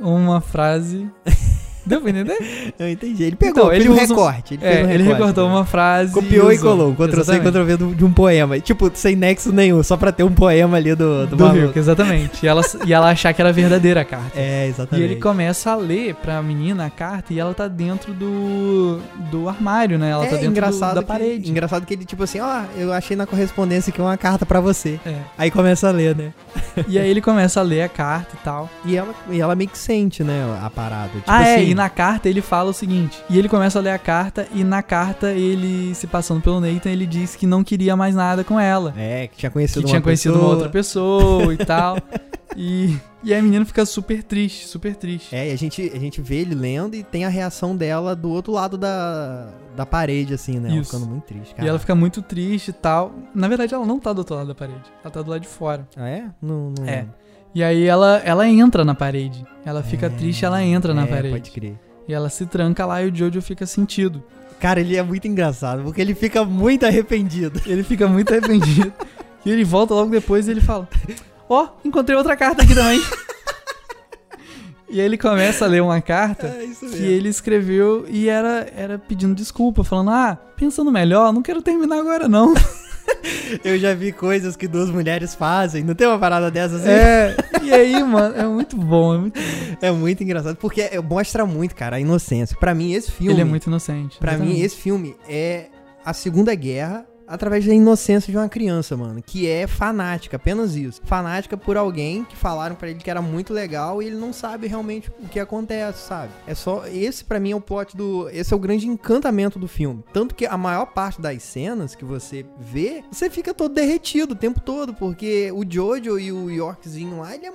uma frase Deu pra entender? Eu entendi. Ele pegou, Então, fez ele um usa- recorte. Ele, É, um ele recorte, recortou né? uma frase. Copiou e usou. colou, Ctrl C, Exatamente. Ctrl V do- de um poema. Tipo, sem nexo nenhum, só pra ter um poema ali do, do, Do. Hulk, exatamente. E ela, e ela achar que era verdadeira a carta. É, E exatamente. ele começa a ler pra menina a carta e ela tá dentro do, do armário, né? Ela tá é dentro do- engraçado da que- parede. engraçado que ele, tipo assim, ó, eu achei na correspondência aqui uma carta pra você. É. Aí começa a ler, né? E aí ele começa a ler a carta e tal. E ela, e ela meio que sente, né, a parada. Tipo ah, é, assim, e na carta ele fala o seguinte. E ele começa a ler a carta e na carta ele, se passando pelo Nathan, ele diz que não queria mais nada com ela. É, que tinha conhecido que uma tinha conhecido pessoa. uma outra pessoa e tal. E, e a menina fica super triste, super triste. É, e a gente, a gente vê ele lendo e tem a reação dela do outro lado da, da parede, assim, né? Ela Isso. ficando muito triste, cara. E ela fica muito triste e tal. Na verdade, ela não tá do outro lado da parede. Ela tá do lado de fora. Ah, é? Não, não... É. E aí ela, ela entra na parede. Ela fica triste, ela entra na é, parede. pode crer. E ela se tranca lá e o Jojo fica sentido. Cara, ele é muito engraçado, porque ele fica muito arrependido. Ele fica muito arrependido. e ele volta logo depois e ele fala: Ó, encontrei outra carta aqui também. e aí ele começa a ler uma carta É que ele escreveu e era, era pedindo desculpa, falando: Ah, pensando melhor, não quero terminar agora não. Eu já vi coisas que duas mulheres fazem. Não tem uma parada dessas assim? é, e aí, mano, é muito bom, é muito É muito engraçado, porque é- mostra muito, cara, a inocência. Pra mim, esse filme. Ele é muito inocente. Pra mim, esse filme é a Segunda Guerra através da inocência de uma criança, mano. Que é fanática, apenas isso. Fanática por alguém que falaram pra ele que era muito legal e ele não sabe realmente o que acontece, sabe? É só. Esse, pra mim, é o plot do. Esse é o grande encantamento do filme. Tanto que a maior parte das cenas que você vê, você fica todo derretido o tempo todo, porque o Jojo e o Yorkzinho lá, ele é-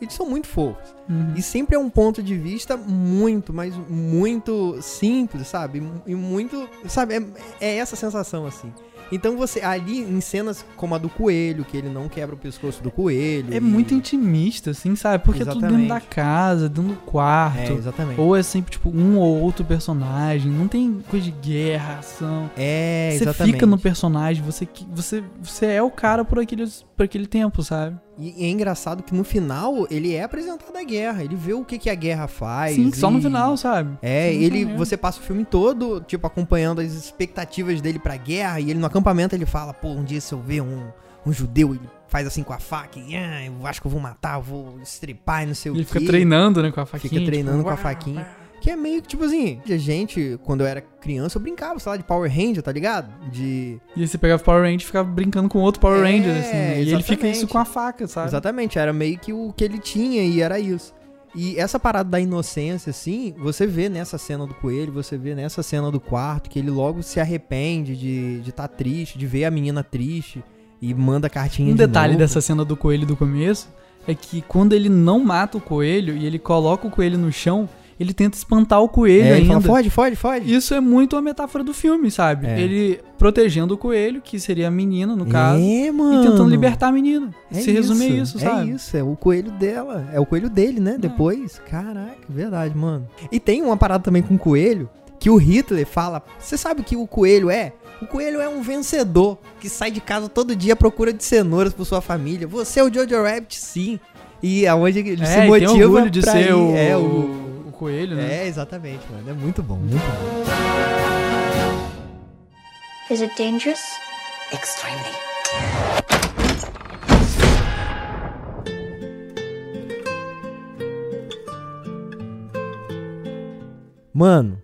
eles são muito fofos. Uhum. E sempre é um ponto de vista muito, mas muito simples, sabe? E muito. Sabe? É, é essa sensação, assim. Então você, ali em cenas como a do coelho, que ele não quebra o pescoço do coelho. É e- muito intimista, assim, sabe? Porque é tudo dentro da Exatamente. casa, dentro do quarto. É, exatamente. Ou é sempre, tipo, um ou outro personagem. Não tem coisa de guerra, ação. É, você exatamente. fica no personagem, você, você, você é o cara por, aqueles, por aquele tempo, sabe? E é engraçado que no final ele é apresentado a guerra. Ele vê o que, que a guerra faz. Sim, só no e- final, sabe? É, no ele, você passa o filme todo, tipo, acompanhando as expectativas dele pra guerra, e ele no acampamento ele fala, pô, um dia se eu ver um, um judeu, ele faz assim com a faca, e ah, eu acho que eu vou matar, eu vou estripar e não sei o Ele quê. fica treinando, né, com a faquinha. Fica treinando tipo, com a faquinha. Que é meio que, tipo assim, a gente, quando eu era criança, eu brincava, sei lá, de Power Ranger, tá ligado? De... E aí você pegava o Power Ranger e ficava brincando com outro Power É, Ranger, assim. né? E ele fica exatamente. isso com a faca, sabe? Exatamente, era meio que o que ele tinha e era isso. E essa parada da inocência, assim, você vê nessa cena do coelho, você vê nessa cena do quarto, que ele logo se arrepende de estar de tá triste, de ver a menina triste e manda cartinha Um de detalhe novo. dessa cena do coelho do começo é que quando ele não mata o coelho e ele coloca o coelho no chão, ele tenta espantar o coelho é, ainda. fala, fode, fode, fode. Isso é muito uma metáfora do filme, sabe? É. Ele protegendo o coelho, que seria a menina, no caso, é, mano. e tentando libertar a menina. É Se resume a isso, sabe? É isso, é o coelho dela. É o coelho dele, né? Depois. Caraca, verdade, mano. E tem uma parada também com o coelho, que o Hitler fala. Você sabe o que o coelho é? O coelho é um vencedor que sai de casa todo dia à procura de cenouras por sua família. Você é o Jojo Rabbit, sim. E aonde ele É, se motiva tem orgulho de ser ir. o, é, o coelho, né? é, exatamente, mano. É muito bom, muito bom. Is it dangerous? Extremely. Mano,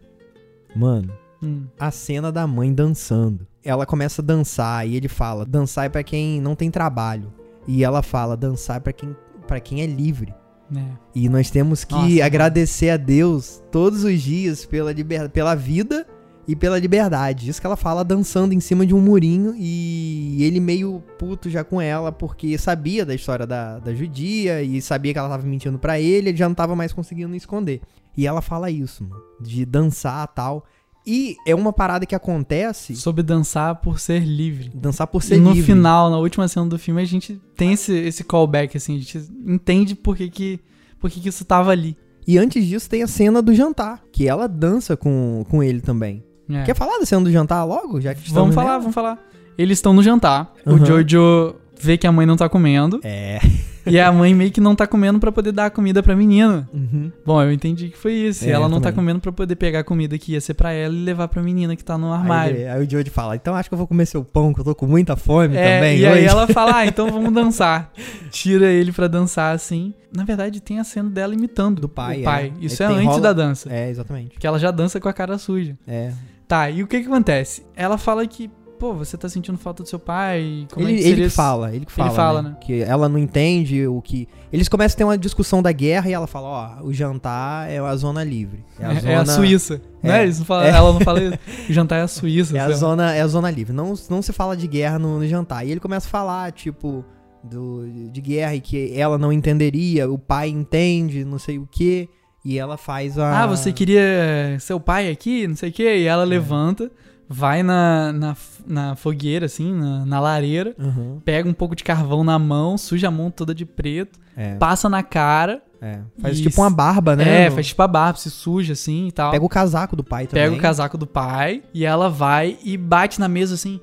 mano, Hum. a cena da mãe dançando. Ela começa a dançar e ele fala: dançar é pra quem não tem trabalho. E ela fala: dançar é pra quem, pra quem é livre. É. E nós temos que Nossa, agradecer a Deus todos os dias pela, liber... pela vida e pela liberdade. Isso que ela fala dançando em cima de um murinho e ele meio puto já com ela porque sabia da história da, da judia e sabia que ela tava mentindo pra ele, ele já não tava mais conseguindo esconder. E ela fala isso, mano, de dançar tal. E é uma parada que acontece, Soube dançar por ser livre. dançar por ser e no livre. final, na última cena do filme, a gente tem esse, esse callback, assim, a gente entende por que, que, por que, que isso tava ali. E antes disso tem a cena do jantar, que ela dança com, com ele também. É. Quer falar da cena do jantar logo? Já que Vamos falar, nela? vamos falar. Eles estão no jantar. Aham. O Jojo vê que a mãe não tá comendo. É. e a mãe meio que não tá comendo pra poder dar a comida pra menina. Uhum. Bom, eu entendi que foi isso. E É, ela não tá também. comendo pra poder pegar a comida que ia ser pra ela e levar pra menina que tá no Aí, armário. ele- aí o George fala, então acho que eu vou comer seu pão, que eu tô com muita fome É, também. e aí hoje." ela fala, ah, então vamos dançar. Tira ele pra dançar assim. Na verdade, tem a cena dela imitando Do pai, o pai. é. Isso Aí é antes rola- da dança. É, exatamente. Que ela já dança com a cara suja. É. Tá, e o que que acontece? Ela fala que, pô, você tá sentindo falta do seu pai. Como ele, é que ele que fala, ele que fala, fala, né? né? Que ela não entende o que... Eles começam a ter uma discussão da guerra e ela fala, ó, o jantar é a zona livre. É a, É, zona, é a Suíça. É? É. Eles não falam- É. Ela não fala isso. O jantar é a Suíça. É a zona, é a zona livre. Não, não se fala de guerra no, no jantar. E ele começa a falar, tipo, do, de guerra e que ela não entenderia, o pai entende, não sei o quê. E ela faz a. Ah, você queria seu pai aqui, não sei o quê. E ela levanta, vai na, na, na fogueira, assim, na, na lareira, Uhum. pega um pouco de carvão na mão, suja a mão toda de preto, É, passa na cara. é. Faz Isso. tipo uma barba, né? É, faz tipo a barba, se suja assim e tal. Pega o casaco do pai também. Pega o casaco do pai e ela vai e bate na mesa assim.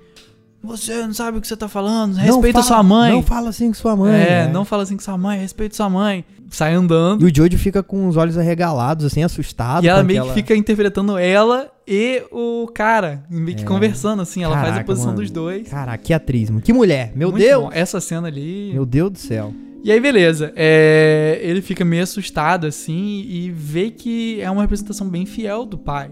Você não sabe o que você tá falando, respeita fala- sua mãe. Não fala assim com sua mãe. é, não fala assim com sua mãe, respeita sua mãe. Sai andando. E o Jojo fica com os olhos arregalados, assim, assustado. E ela meio aquela- que fica interpretando ela e o cara, meio que É. conversando, assim. Ela faz a Caraca, posição mano. dos dois. Caraca, que atriz, mano. Que mulher. Meu Muito Deus. bom. Essa cena ali. Meu Deus do céu. E aí, beleza. É, ele fica meio assustado, assim, e vê que é uma representação bem fiel do pai.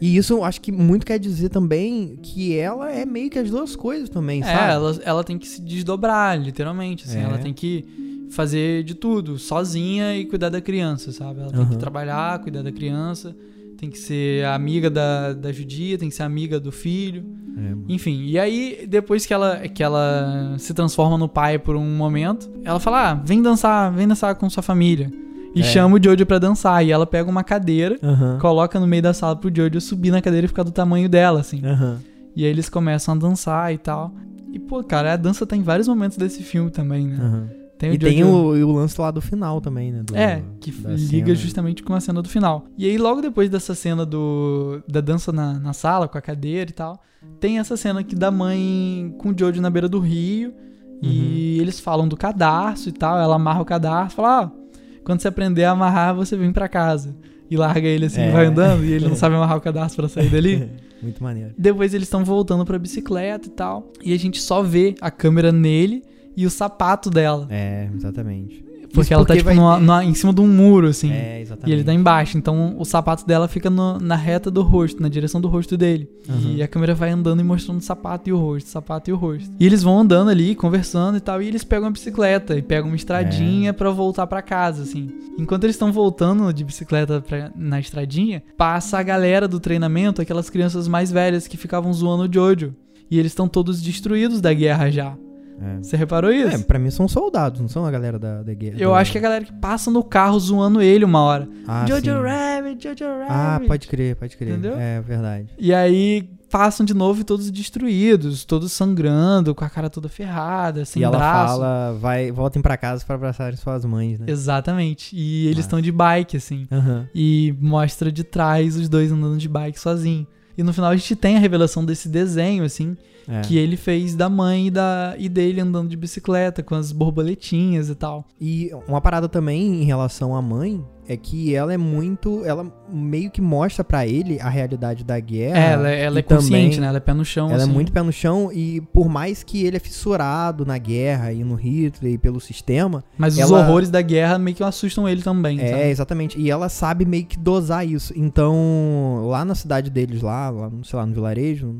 E isso eu acho que muito quer dizer também que ela é meio que as duas coisas também, É, sabe? ela, ela tem que se desdobrar, literalmente. Assim, É. Ela tem que fazer de tudo, sozinha e cuidar da criança, sabe? Ela tem que Aham. trabalhar, cuidar da criança, tem que ser amiga da, da judia, tem que ser amiga do filho. É. Enfim, e aí, depois que ela, que ela se transforma no pai por um momento, ela fala: ah, vem dançar, vem dançar com sua família. E É. chama o Jojo pra dançar. E ela pega uma cadeira, Aham. coloca no meio da sala pro Jojo subir na cadeira e ficar do tamanho dela, assim. Aham. E aí eles começam a dançar e tal. E, pô, cara, a dança tá em vários momentos desse filme também, né? Aham. Tem E tem o, e o lance lá do final também, né? do- É, que liga cena. justamente com a cena do final. E aí, logo depois dessa cena do da dança na, na sala, com a cadeira e tal, tem essa cena aqui da mãe com o Jojo na beira do rio. E Uhum. eles falam do cadarço e tal. Ela amarra o cadarço fala: ah, quando você aprender a amarrar, você vem pra casa. E larga ele assim, É. vai andando, e ele não sabe amarrar o cadarço pra sair dali. Muito maneiro. Depois eles estão voltando pra bicicleta e tal. E a gente só vê a câmera nele e o sapato dela. É, exatamente. Porque Isso ela tá, tipo, vai numa- ter- numa- em cima de um muro, assim. É, exatamente. E ele tá embaixo, então o sapato dela fica no- na reta do rosto, na direção do rosto dele. Uhum. E a câmera vai andando e mostrando o sapato e o rosto, o sapato e o rosto. E eles vão andando ali, conversando e tal, e eles pegam a bicicleta e pegam uma É. estradinha pra voltar pra casa, assim. Enquanto eles estão voltando de bicicleta pra- na estradinha, passa a galera do treinamento, aquelas crianças mais velhas que ficavam zoando o Jojo. E eles estão todos destruídos da guerra já. É. Você reparou isso? É, pra mim são soldados, não são a galera da, da guerra. Eu do- acho que é a galera que passa no carro zoando ele uma hora. Ah, Jojo sim. Rabbit, Jojo Rabbit. Ah, pode crer, pode crer. Entendeu? É verdade. E aí passam de novo e todos destruídos, todos sangrando, com a cara toda ferrada, sem e ela braço. fala, vai, voltem pra casa pra abraçarem suas mães, né? Exatamente. E eles Massa. estão de bike, assim. Aham. E mostra de trás os dois andando de bike sozinho. E no final a gente tem a revelação desse desenho, assim, É. que ele fez da mãe e, da, e dele andando de bicicleta, com as borboletinhas e tal. E uma parada também em relação à mãe é que ela é muito. Ela meio que mostra pra ele a realidade da guerra. É, ela, ela e é consciente, também né? Ela é pé no chão, Ela assim. é muito pé no chão e por mais que ele é fissurado na guerra e no Hitler e pelo sistema, Mas os ela- horrores da guerra meio que assustam ele também, é, sabe? exatamente. E ela sabe meio que dosar isso. Então, lá na cidade deles, lá, lá sei lá, no vilarejo,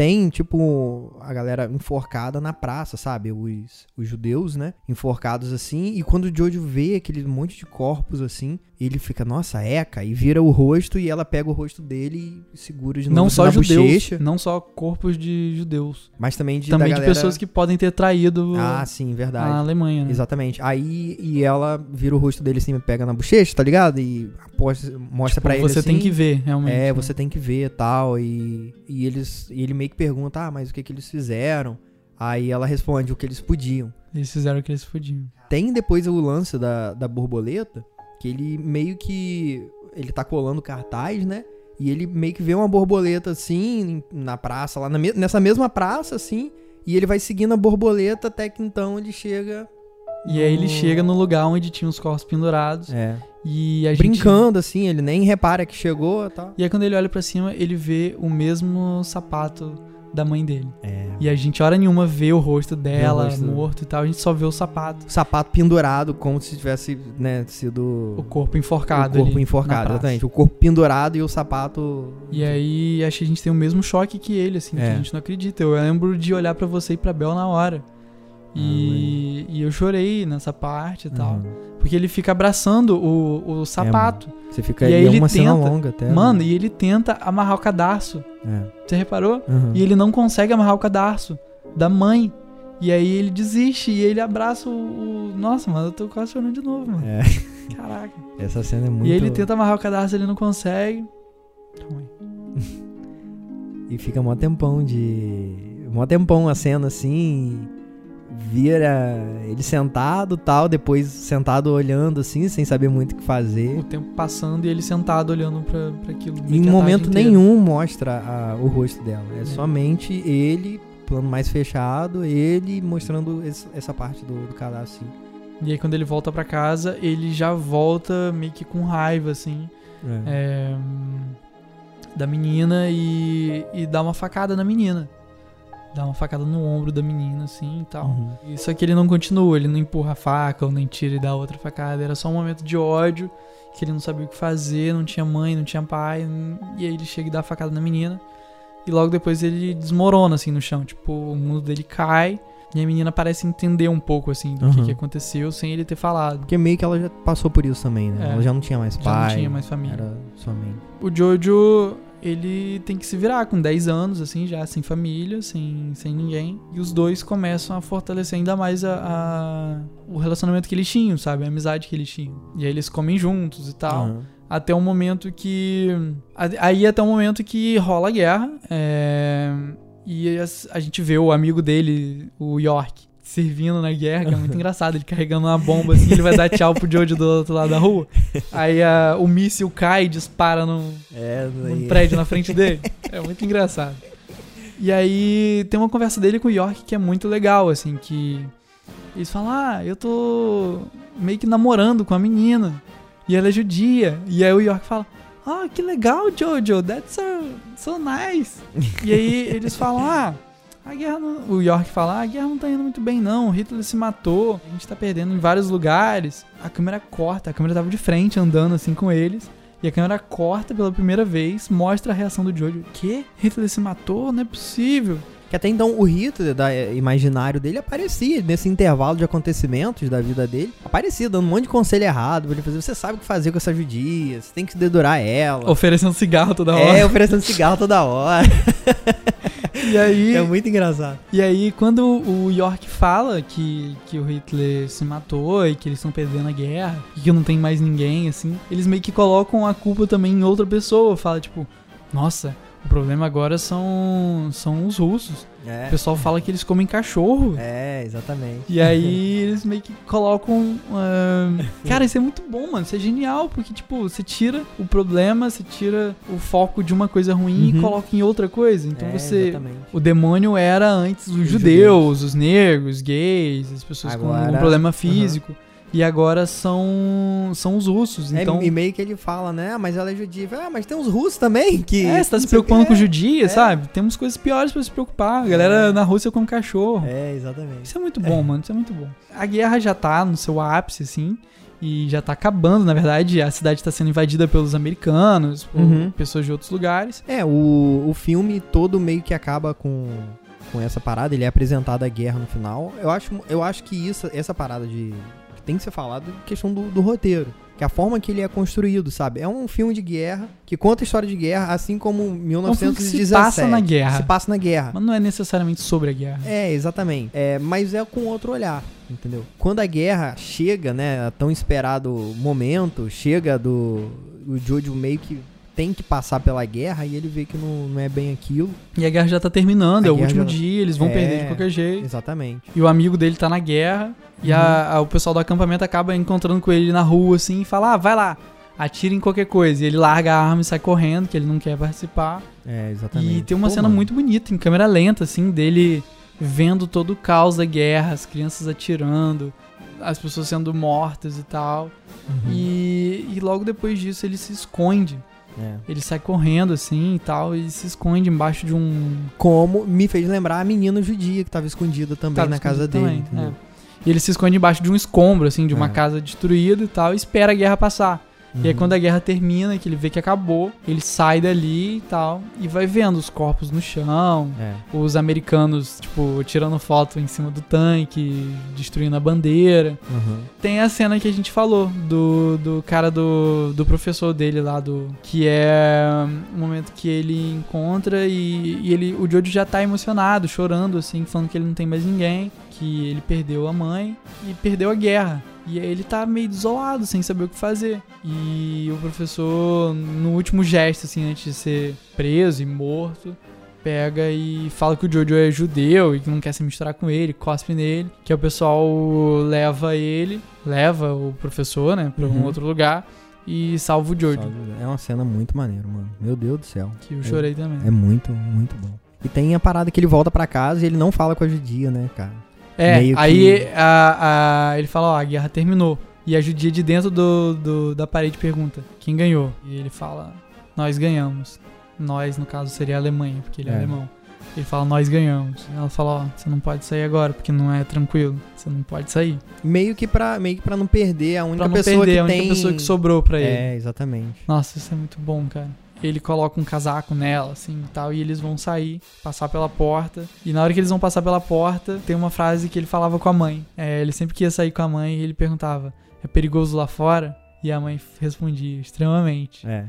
tem, tipo, a galera enforcada na praça, sabe? Os, os judeus, né? Enforcados assim. E quando o Jojo vê aquele monte de corpos assim, ele fica, nossa, eca, e vira o rosto e ela pega o rosto dele e segura de novo Não só na judeus, bochecha. não só corpos de judeus. Mas também de, também de galera... pessoas que podem ter traído Ah, sim, verdade. a Alemanha, né? Exatamente. Aí e ela vira o rosto dele assim, pega na bochecha, tá ligado? E aposta, mostra pra ele Tipo, Você assim. tem que ver, realmente. É, né? você tem que ver tal. E, e eles e ele meio que pergunta, ah, mas o que que eles fizeram? Aí ela responde o que eles podiam. Eles fizeram o que eles podiam. Tem depois o lance da, da borboleta, que ele meio que. Ele tá colando cartaz, né? E ele meio que vê uma borboleta assim, na praça, lá na me- nessa mesma praça, assim. E ele vai seguindo a borboleta até que então ele chega. E aí ele no- chega no lugar onde tinha os corpos pendurados. É. E a gente. Brincando, assim, ele nem repara que chegou e tal. E aí quando ele olha pra cima, ele vê o mesmo sapato da mãe dele. É. E a gente, hora nenhuma, vê o rosto dela rosto. morto e tal. A gente só vê o sapato. O sapato pendurado, como se tivesse, né, sido. O corpo enforcado. o corpo enforcado, exatamente. O corpo pendurado e o sapato. E aí, acho que a gente tem o mesmo choque que ele, assim, que É. a gente não acredita. Eu lembro de olhar pra você e pra Bel na hora. E, e eu chorei nessa parte e tal. Uhum. Porque ele fica abraçando o, o sapato. Você fica E aí, é ele uma cena tenta- longa até. Mano, né? e ele tenta amarrar o cadarço. É. Você reparou? Uhum. E ele não consegue amarrar o cadarço da mãe. E aí ele desiste e ele abraça o. o- Nossa, mano, eu tô quase chorando de novo, mano. É, Caraca. essa cena é muito. E ele tenta amarrar o cadarço, ele não consegue. Aí. E fica mó tempão de. Mó tempão a cena assim. Vira ele sentado tal, depois sentado olhando assim, sem saber muito o que fazer. O tempo passando e ele sentado olhando pra, pra aquilo. Em momento nenhum mostra a- o rosto dela. É, É. somente ele, plano mais fechado, ele mostrando esse- essa parte do, do cadastro. assim. E aí quando ele volta pra casa, ele já volta meio que com raiva, assim. É. é, da menina e, e dá uma facada na menina. Dá uma facada no ombro da menina, assim e tal. Uhum. E Só que ele não continua, ele não empurra a faca ou nem tira e dá outra facada. Era só um momento de ódio, que ele não sabia o que fazer, não tinha mãe, não tinha pai. E aí ele chega e dá a facada na menina. E logo depois ele desmorona, assim, no chão. Tipo, o mundo dele cai. E a menina parece entender um pouco, assim, do que, Uhum. que aconteceu sem ele ter falado. Porque meio que ela já passou por isso também, né? É. Ela já não tinha mais Já pai. não tinha mais família. Era somente. O Jojo, ele tem que se virar com 10 anos, assim, já sem família, sem, sem ninguém. E os dois começam a fortalecer ainda mais a, a- o relacionamento que eles tinham, sabe? A amizade que eles tinham. E aí eles comem juntos e tal. Uhum. Até o momento que. a- Aí até o momento que rola a guerra. é, E as- a gente vê o amigo dele, o York, servindo na guerra, que é muito engraçado. Ele carregando uma bomba assim, ele vai dar tchau pro Jojo do outro lado da rua. Aí a- o míssil cai e dispara no, É, num prédio na frente dele. É muito engraçado. E aí tem uma conversa dele com o York que é muito legal, assim, que eles falam, ah, eu tô meio que namorando com a menina. E ela é judia. E aí o York fala, ah, que legal, Jojo, that's so, so nice. e aí eles falam, ah, a guerra não... O York fala, ah, a guerra não tá indo muito bem não, o Hitler se matou, a gente tá perdendo em vários lugares. A câmera corta, a câmera tava de frente andando assim com eles. E a câmera corta pela primeira vez, mostra a reação do Jojo. Que? Hitler se matou? Não é possível. Que até então o Hitler, da, eh, imaginário dele, aparecia nesse intervalo de acontecimentos da vida dele. Aparecia dando um monte de conselho errado pra ele fazer. Você sabe o que fazer com essa judia, você tem que dedurar ela. Oferecendo cigarro toda hora. É, oferecendo cigarro toda hora. E aí, É muito engraçado. e aí, quando o York fala que, que o Hitler se matou e que eles estão perdendo a guerra e que não tem mais ninguém, assim, eles meio que colocam a culpa também em outra pessoa. Fala, tipo, nossa, o problema agora são, são os russos. É, O pessoal fala que eles comem cachorro. é exatamente. E aí eles meio que colocam. ah, Cara, isso é muito bom, mano. Isso é genial, porque, tipo, você tira o problema, você tira o foco de uma coisa ruim e Uhum. coloca em outra coisa. Então É, você. Exatamente. O demônio era antes os, Os judeus, os negros, os gays, as pessoas com Agora- um problema físico. E agora são são os russos. É, Então, e meio que ele fala, né? Ah, mas ela é judia. Ah, mas tem uns russos também que. é, você tá se preocupando com judia, é. sabe? Temos coisas piores pra se preocupar. A galera na Rússia com cachorro. É, exatamente. Isso é muito bom, mano. Isso é muito bom. A guerra já tá no seu ápice, assim. E já tá acabando, na verdade. A cidade tá sendo invadida pelos americanos, por Uhum. pessoas de outros lugares. É, o, o filme todo meio que acaba com, com essa parada, ele é apresentado a guerra no final. Eu acho, eu acho que isso, essa parada de. Que tem que ser falado em questão do, do roteiro. Que a forma que ele é construído, sabe? É um filme de guerra que conta a história de guerra, assim como É um 1917. se passa na guerra. Se passa na guerra. Mas não é necessariamente sobre a guerra. É, exatamente. É, mas é com outro olhar, entendeu? Quando a guerra chega, né, a tão esperado momento, chega do o Jojo meio que tem que passar pela guerra e ele vê que não, não é bem aquilo. E a guerra já tá terminando, A é o último já- dia, eles vão É. perder de qualquer jeito. Exatamente. E o amigo dele tá na guerra. E Uhum. a- a- o pessoal do acampamento acaba encontrando com ele na rua, assim, e fala: ah, vai lá, atira em qualquer coisa. E ele larga a arma e sai correndo, que ele não quer participar. É, exatamente. E tem uma Pô, cena mano. muito bonita, em câmera lenta, assim, dele vendo todo o caos da guerra, as crianças atirando, as pessoas sendo mortas e tal. E, e logo depois disso ele se esconde. É. Ele sai correndo assim e tal, e se esconde embaixo de um. Como me fez lembrar a menina judia que tava escondida também Tava na casa dele. também, entendeu? é. E ele se esconde embaixo de um escombro, assim, de uma É. casa destruída e tal, e espera a guerra passar. E aí Uhum. quando a guerra termina, que ele vê que acabou, ele sai dali e tal, e vai vendo os corpos no chão, É. os americanos, tipo, tirando foto em cima do tanque, destruindo a bandeira. Uhum. Tem a cena que a gente falou do, do cara do, do professor dele lá, do que é um momento que ele encontra e, e ele, o Jojo já tá emocionado, chorando, assim, falando que ele não tem mais ninguém, que ele perdeu a mãe e perdeu a guerra. E aí ele tá meio desolado, sem saber o que fazer. E o professor, no último gesto, assim, antes de ser preso e morto, pega e fala que o Jojo é judeu e que não quer se misturar com ele, cospe nele, que aí o pessoal leva ele, leva o professor, né, pra um Uhum. outro lugar e salva o Jojo, É uma cena muito maneira, mano. Meu Deus do céu. que eu chorei também. É muito, muito bom. E tem a parada que ele volta pra casa e ele não fala com a judia, né, cara? É, aí que- a, a- ele fala, ó, a guerra terminou. E a judia de dentro do, do- da parede pergunta, quem ganhou? E ele fala, nós ganhamos. Nós, no caso, seria a Alemanha, porque ele é, É. alemão. Ele fala, nós ganhamos. Ela fala, ó, você não pode sair agora, porque não é tranquilo. Você não pode sair. Meio que pra, meio que pra não perder a única Pra não pessoa perder que a única tem... pessoa que sobrou pra ele. É, exatamente. Nossa, isso é muito bom, cara. Ele coloca um casaco nela, assim, e tal, e eles vão sair, passar pela porta. E na hora que eles vão passar pela porta, tem uma frase que ele falava com a mãe. É, ele sempre que ia sair com a mãe, ele perguntava, é perigoso lá fora? E a mãe respondia, extremamente. É.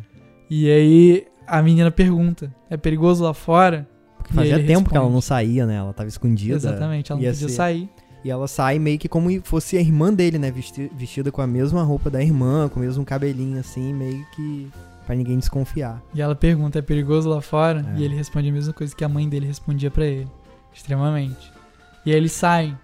E aí a menina pergunta, é perigoso lá fora? Porque fazia tempo que ela responde. não saía, né? Ela tava escondida. Exatamente, ela não ia podia ser- sair. E ela sai meio que como fosse a irmã dele, né? Vesti- Vestida com a mesma roupa da irmã, com o mesmo cabelinho, assim, meio que pra ninguém desconfiar. E ela pergunta, é perigoso lá fora? É. E ele responde a mesma coisa que a mãe dele respondia pra ele. Extremamente. E aí eles saem.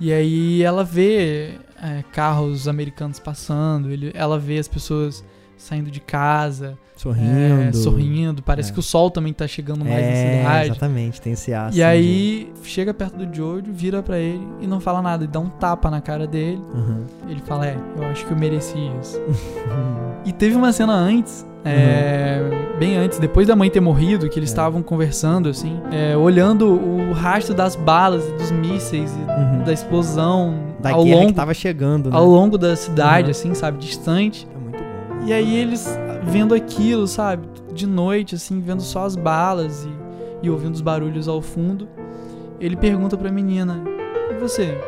E aí ela vê é, carros americanos passando, ele, ela vê as pessoas saindo de casa, Sorrindo. é, sorrindo. Parece É. que o sol também tá chegando mais na É, cidade. exatamente, tem esse ar. E aí chega perto do Jojo, vira pra ele e não fala nada, e dá um tapa na cara dele. de- Uhum. Ele fala, é, eu acho que eu mereci isso. E teve uma cena antes, é, bem antes, depois da mãe ter morrido, que eles É. estavam conversando, assim, é, olhando o rastro das balas e dos mísseis e Uhum. da explosão Da ao, guerra longo, que tava chegando, né? ao longo da cidade, Uhum. assim, sabe, distante. E aí eles vendo aquilo, sabe, de noite, assim, vendo só as balas e, e ouvindo os barulhos ao fundo, ele pergunta pra menina, e você?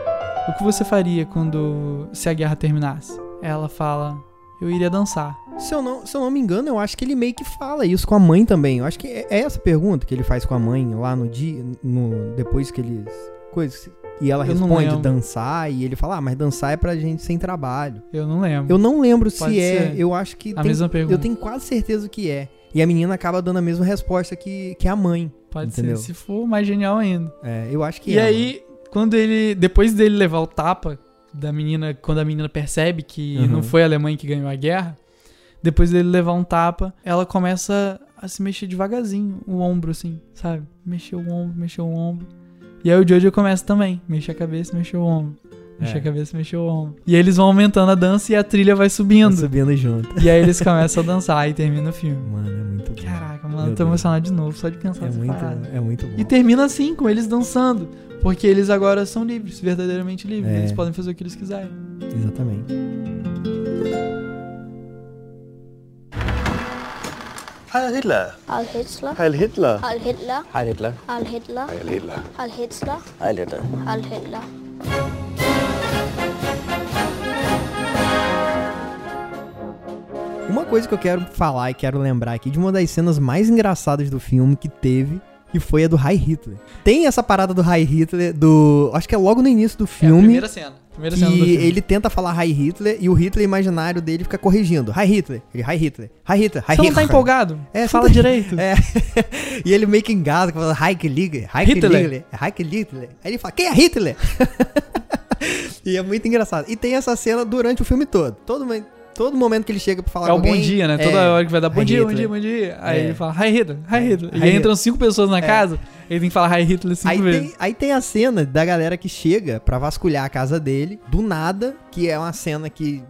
O que você faria quando, se a guerra terminasse? Ela fala, eu iria dançar. Se eu, não, se eu não me engano, eu acho que ele meio que fala isso com a mãe também. Eu acho que é é essa pergunta que ele faz com a mãe lá no dia, no, depois que eles. Coisas. E ela Eu responde dançar, e ele fala, ah, mas dançar é pra gente sem trabalho. Eu não lembro. Eu não lembro Pode se é, eu acho que a tem- mesma pergunta. eu tenho quase certeza que é. E a menina acaba dando a mesma resposta que, que a mãe. Pode entendeu? ser, se for mais genial ainda. É, eu acho que E é. aí, quando ele. Depois dele levar o tapa da menina, quando a menina percebe que Uhum. não foi a Alemanha que ganhou a guerra, depois dele levar um tapa, ela começa a se mexer devagarzinho, o ombro, assim, sabe? Mexer o ombro, mexer o ombro. E aí o Jojo começa também, mexer a cabeça, mexer o ombro. Mexer É. a cabeça, mexer o ombro. E aí eles vão aumentando a dança e a trilha vai subindo. subindo junto. E aí eles começam a dançar e termina o filme. Mano, é muito bom. Caraca, mano, Meu eu tô Deus. emocionado de novo só de pensar É nessa muito, parada. é muito bom. E termina assim, com eles dançando. Porque eles agora são livres, verdadeiramente livres. É. Eles podem fazer o que eles quiserem. Exatamente. Heil Hitler. Al Hitler. Heil Hitler. Al Hitler. Heil Hitler. Al Hitler. Heil Hitler. Al Hitler. Heil Hitler. Al Hitler. Uma coisa que eu quero falar e quero lembrar aqui de uma das cenas mais engraçadas do filme que teve, que foi a do High Hitler. Tem essa parada do High Hitler, do. Acho que é logo no início do É a filme. primeira cena. Primeira cena do filme. ele tenta falar High Hitler e o Hitler imaginário dele fica corrigindo. High Hitler, ele High Hitler, High Hitler, High Você não Hitler. tá empolgado? É, Fala tá- direito. É. e ele meio que engasga, fala High Hitler, High Hitler. Hitler, High Hitler. Aí ele fala, quem é Hitler? e é muito engraçado. E tem essa cena durante o filme todo. Todo mundo. todo momento que ele chega pra falar É o com bom alguém, dia, né? é, Toda hora que vai dar bom Hi dia, bom Hitler. dia, bom dia. Aí É. ele fala, Hi Hitler, Hi Hitler. Hi E aí entram Hitler. cinco pessoas na É. casa, ele tem que falar Hi Hitler cinco Aí vezes. tem, aí tem a cena da galera que chega pra vasculhar a casa dele, do nada, que é uma cena que,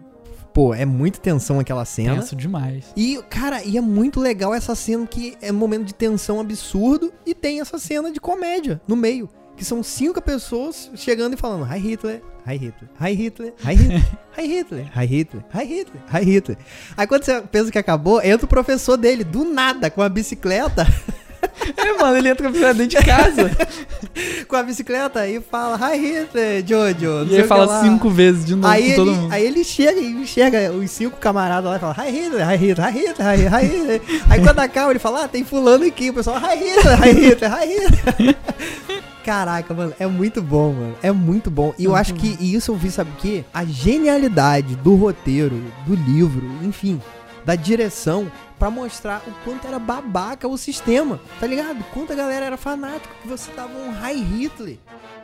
pô, é muito tensão aquela cena. Tenso demais. E, cara, e é muito legal essa cena que é um momento de tensão absurdo e tem essa cena de comédia no meio. Que são cinco pessoas chegando e falando Hi Hitler, Hi Hitler, Hi Hitler, Hi Hitler, Hi Hitler, Hi Hitler, Hi Hitler, Hi Hitler. Aí quando você pensa que acabou, entra o professor dele, do nada, com a bicicleta, É, mano, ele entra com a dentro de casa. com a bicicleta e fala Hi Hitler, Jojo. e que fala cinco vezes de novo Aí todo ele, mundo. aí ele chega e enxerga os cinco camaradas lá e fala, Hi Hitler, Hi Hitler, Hi Hitler, Hi Hitler. Aí quando acaba ele fala, ah, tem fulano aqui, o pessoal, Hi Hitler, Hi Hitler, Hi Hitler. Caraca, mano, é muito bom, mano. É muito bom. E eu acho que e isso eu vi, sabe o quê? A genialidade do roteiro, do livro, enfim, da direção pra mostrar o quanto era babaca o sistema, tá ligado? Quanta galera era fanática que você dava um Hi Hitler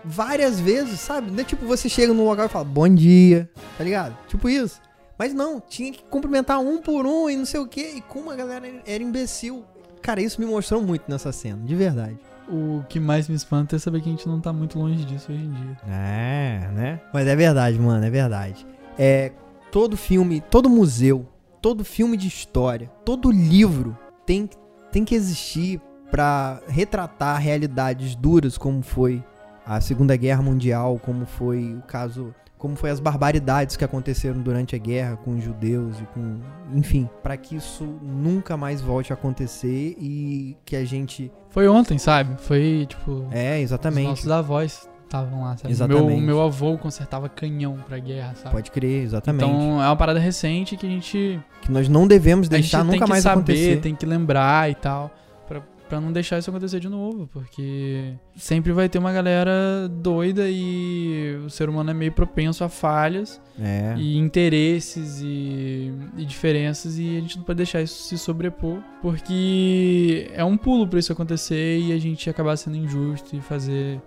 várias vezes, sabe? Não é tipo você chega num local e fala bom dia, tá ligado? Tipo isso. Mas não, tinha que cumprimentar um por um e não sei o quê. E como a galera era imbecil. Cara, isso me mostrou muito nessa cena, de verdade. O que mais me espanta é saber que a gente não tá muito longe disso hoje em dia. É, né? Mas é verdade, mano, é verdade. É, todo filme, todo museu, todo filme de história, todo livro tem, tem que existir pra retratar realidades duras como foi a Segunda Guerra Mundial, como foi o caso, como foi as barbaridades que aconteceram durante a guerra com os judeus e com, enfim, pra que isso nunca mais volte a acontecer e que a gente, Foi ontem, sabe? Foi, tipo, é, os exatamente. nossos avós estavam lá, sabe? Exatamente. Meu, meu avô consertava canhão pra guerra, sabe? Pode crer, exatamente. Então é uma parada recente que a gente, que nós não devemos deixar tem nunca que mais saber, acontecer. tem que lembrar e tal. Pra, pra não deixar isso acontecer de novo. Porque sempre vai ter uma galera doida e o ser humano é meio propenso a falhas. É. e interesses e, e diferenças e a gente não pode deixar isso se sobrepor porque é um pulo pra isso acontecer e a gente acabar sendo injusto e fazer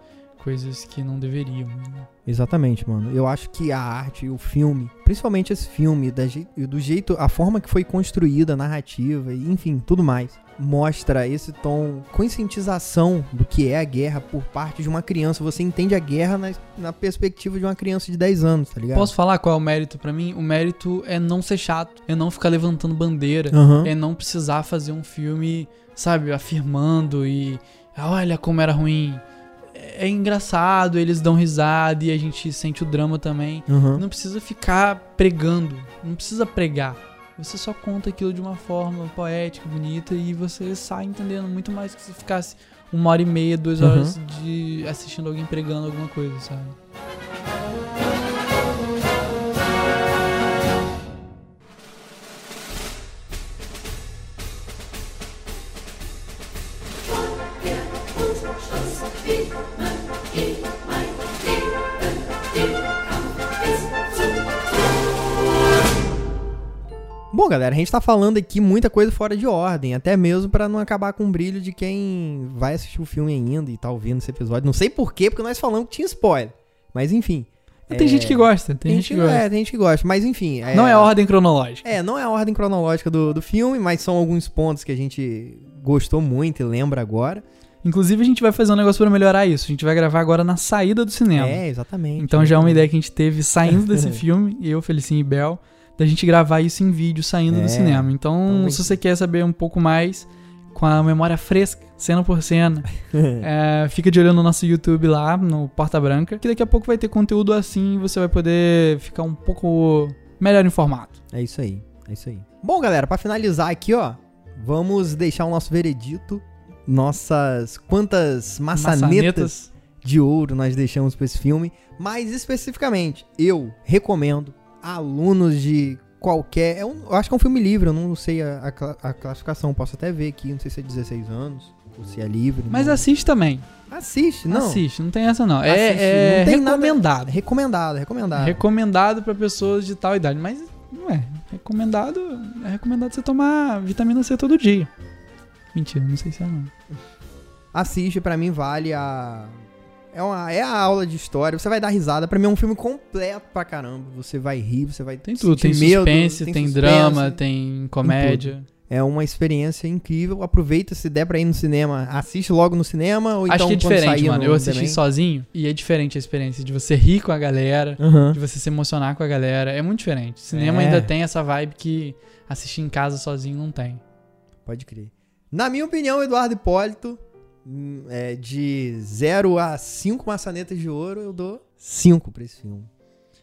coisas que não deveriam. né? Exatamente, mano. Eu acho que a arte, o filme, principalmente esse filme, je- do jeito, a forma que foi construída, a narrativa, e enfim, tudo mais, mostra esse tom, conscientização do que é a guerra por parte de uma criança. Você entende a guerra na, na perspectiva de uma criança de 10 anos, tá ligado? Posso falar qual é o mérito pra mim? O mérito é não ser chato, é não ficar levantando bandeira, Aham. é não precisar fazer um filme, sabe, afirmando e "Ah, olha como era ruim. É engraçado, eles dão risada e a gente sente o drama também. Aham. Não precisa ficar pregando, não precisa pregar. Você só conta aquilo de uma forma poética, bonita e você sai entendendo muito mais que se ficasse uma hora e meia, duas Uhum. horas de assistindo alguém pregando alguma coisa, sabe? Bom, galera, a gente tá falando aqui muita coisa fora de ordem, até mesmo pra não acabar com o brilho de quem vai assistir o filme ainda e tá ouvindo esse episódio. Não sei porquê, porque nós falamos que tinha spoiler. Mas enfim. Mas Tem gente que gosta, tem, gente que gosta. É, tem gente que gosta. Mas enfim. Não é a ordem cronológica. É, não é a ordem cronológica do, do filme, mas são alguns pontos que a gente gostou muito e lembra agora. Inclusive, a gente vai fazer um negócio pra melhorar isso. A gente vai gravar agora na saída do cinema. É, exatamente. Então já é uma ideia que a gente teve saindo desse filme, eu, Felicinho e Bel, da gente gravar isso em vídeo saindo É. do cinema. Então, Então vai- se você quer saber um pouco mais, com a memória fresca, cena por cena, é, fica de olho no nosso YouTube lá, no Porta Branca, que daqui a pouco vai ter conteúdo assim e você vai poder ficar um pouco melhor informado. É isso aí, é isso aí. Bom, galera, pra finalizar aqui, ó, vamos deixar o nosso veredito. Nossas quantas maçanetas, de ouro nós deixamos pra esse filme. Mais especificamente, eu recomendo a alunos de qualquer. É um, eu acho que é um filme livre, eu não sei a, a a classificação, posso até ver aqui, não sei se é 16 anos ou se é livre. Mas não. assiste também. assiste, não. Assiste, não tem essa não. Assiste, É, é não tem nada- recomendado. Recomendado, recomendado. Recomendado pra pessoas de tal idade. Mas não é. Recomendado. É recomendado você tomar vitamina C todo dia. Mentira, não sei se é não. Assiste, pra mim vale a É, uma, é a aula de história, você vai dar risada. Pra mim é um filme completo pra caramba. Você vai rir, você vai Tem tudo, tem medo, suspense, tem, suspense, drama, tem comédia. É uma experiência incrível. Aproveita se der pra ir no cinema, assiste logo no cinema ou Acho então que é diferente, mano. no Eu assisti também. sozinho e é diferente a experiência de você rir com a galera, Aham. de você se emocionar com a galera. É muito diferente. Cinema É. ainda tem essa vibe que assistir em casa sozinho não tem. Pode crer. Na minha opinião, Eduardo Hipólito, hum, é, de 0 a 5 maçanetas de ouro, eu dou 5 pra esse filme.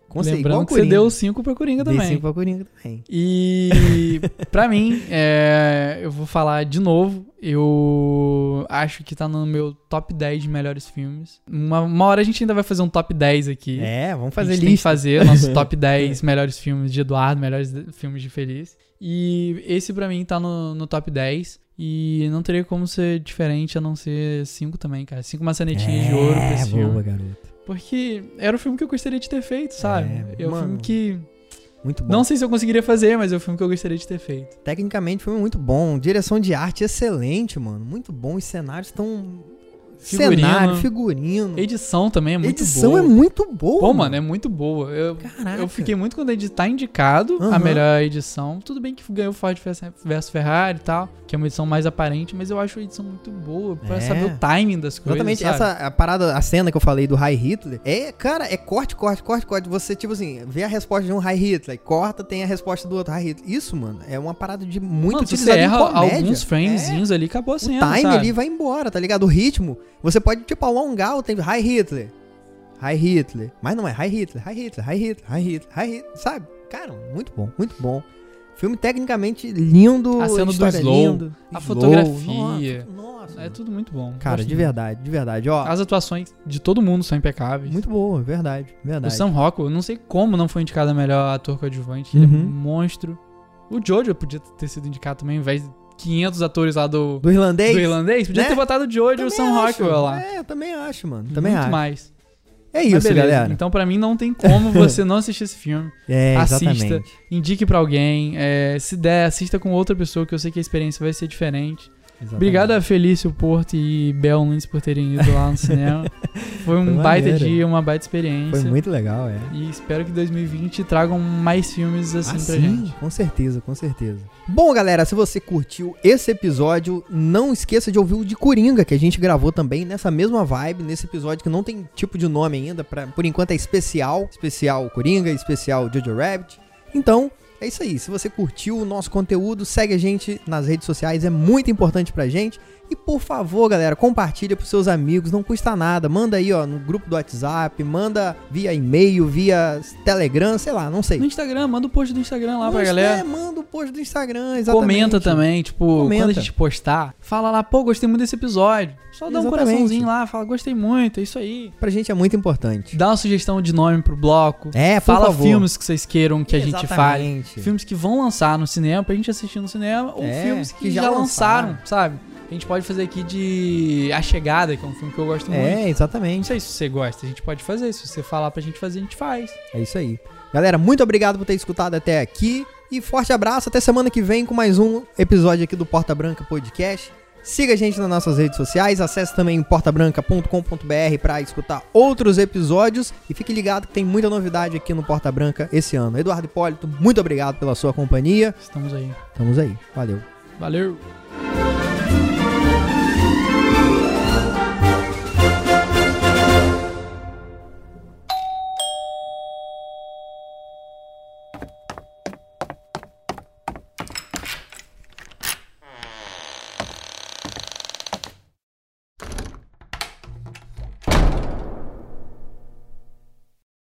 Consegui, Lembrando que você deu 5 pra Coringa Dei também. 5 pra Coringa também. E pra mim, é, eu vou falar de novo. Eu acho que tá no meu top 10 de melhores filmes. Uma, uma hora a gente ainda vai fazer um top 10 aqui. É, vamos a fazer gente tem que lista. fazer nosso top 10 melhores filmes de Eduardo, melhores filmes de Feliz. E esse pra mim tá no, no top 10. E não teria como ser diferente a não ser 5 também, cara. 5 maçanetinhas de ouro pra esse É, boa, filme. garoto. Porque era o filme que eu gostaria de ter feito, sabe? É, É, um filme que. Muito bom. Não sei se eu conseguiria fazer, mas é o filme que eu gostaria de ter feito. Tecnicamente, filme muito bom. Direção de arte excelente, mano. Muito bom. Os cenários estão... Figurino. Cenário, figurino. Edição também é muito Edição boa. é muito boa. Pô, mano, é muito boa. Eu, Caraca. eu fiquei muito contente de estar indicado a Aham. melhor edição. Tudo bem que ganhou Ford vs Ferrari e tal, que é uma edição mais aparente, mas eu acho a edição muito boa pra É. saber o timing das coisas. Exatamente, sabe? essa a parada, a cena que eu falei do High Hitler, é, cara, é corte, corte, corte, corte. Você, tipo assim, vê a resposta de um High Hitler, corta, tem a resposta do outro High Hitler. Isso, mano, é uma parada de muito Mano, você utilizada em erra alguns framezinhos ali, acabou a É, cena, o time sabe? ali vai embora, tá ligado? O ritmo, você pode, tipo, alongar o tempo. High Hitler, High Hitler. Mas não é High Hitler, High Hitler, High Hitler, High Hitler, High Hitler, sabe? Cara, muito bom, muito bom. Filme tecnicamente lindo, A cena do história slow, lindo, a slow, fotografia. Nossa, nossa. É tudo muito bom. Cara, Gosto de verdade, de verdade, ó. As atuações de todo mundo são impecáveis. Muito boa, verdade, O verdade. Sam Rockwell, eu não sei como não foi indicado a melhor ator coadjuvante. Ele é Uhum. um monstro. O Jojo podia ter sido indicado também, ao invés de 500 atores lá do, Do irlandês? do irlandês. Podia né? ter botado o Jojo e o Sam. Rockwell lá. É, eu também acho, mano. Também Muito acho. mais. É isso, galera. Então, pra mim, não tem como você não assistir esse filme. é, assista. exatamente. Indique pra alguém. é, se der, assista com outra pessoa, que eu sei que a experiência vai ser diferente. Exatamente. Obrigado a Felício Porto e Bel Nunes por terem ido lá no cinema. Foi um Foi baita dia, uma baita experiência. Foi muito legal, é. E espero que 2020 tragam mais filmes assim pra Assim, gente. com certeza, com certeza. Bom, galera, se você curtiu esse episódio, não esqueça de ouvir o de Coringa, que a gente gravou também nessa mesma vibe, nesse episódio que não tem tipo de nome ainda, pra, por enquanto é especial, especial Coringa, especial Jojo Rabbit. Então, é isso aí. Se você curtiu o nosso conteúdo, segue a gente nas redes sociais, é muito importante pra gente. E por favor, galera, compartilha pros seus amigos, não custa nada. Manda aí, ó, no grupo do WhatsApp, manda via e-mail, via Telegram, sei lá, não sei. No Instagram, manda o post do Instagram lá pra Mas, galera. É, manda o post do Instagram, exatamente. Comenta também, tipo, Comenta. quando a gente postar, fala lá, pô, gostei muito desse episódio. Só dá um Exatamente. coraçãozinho lá, fala, gostei muito, é isso aí. Pra gente é muito importante. Dá uma sugestão de nome pro bloco. É, por fala favor. filmes que vocês queiram que a gente fale. Exatamente. Filmes que vão lançar no cinema pra gente assistir no cinema, ou É, filmes que, que já já, lançaram, lançaram. sabe? A gente pode fazer aqui de A Chegada, que é um filme que eu gosto muito. É, Não exatamente. sei se você gosta, a gente pode fazer. Se você falar pra gente fazer, a gente faz. É isso aí. Galera, muito obrigado por ter escutado até aqui. E forte abraço. Até semana que vem com mais um episódio aqui do Porta Branca Podcast. Siga a gente nas nossas redes sociais. Acesse também portabranca.com.br para escutar outros episódios. E fique ligado que tem muita novidade aqui no Porta Branca esse ano. Eduardo Hipólito, muito obrigado pela sua companhia. Estamos aí. Estamos aí. Valeu. Valeu!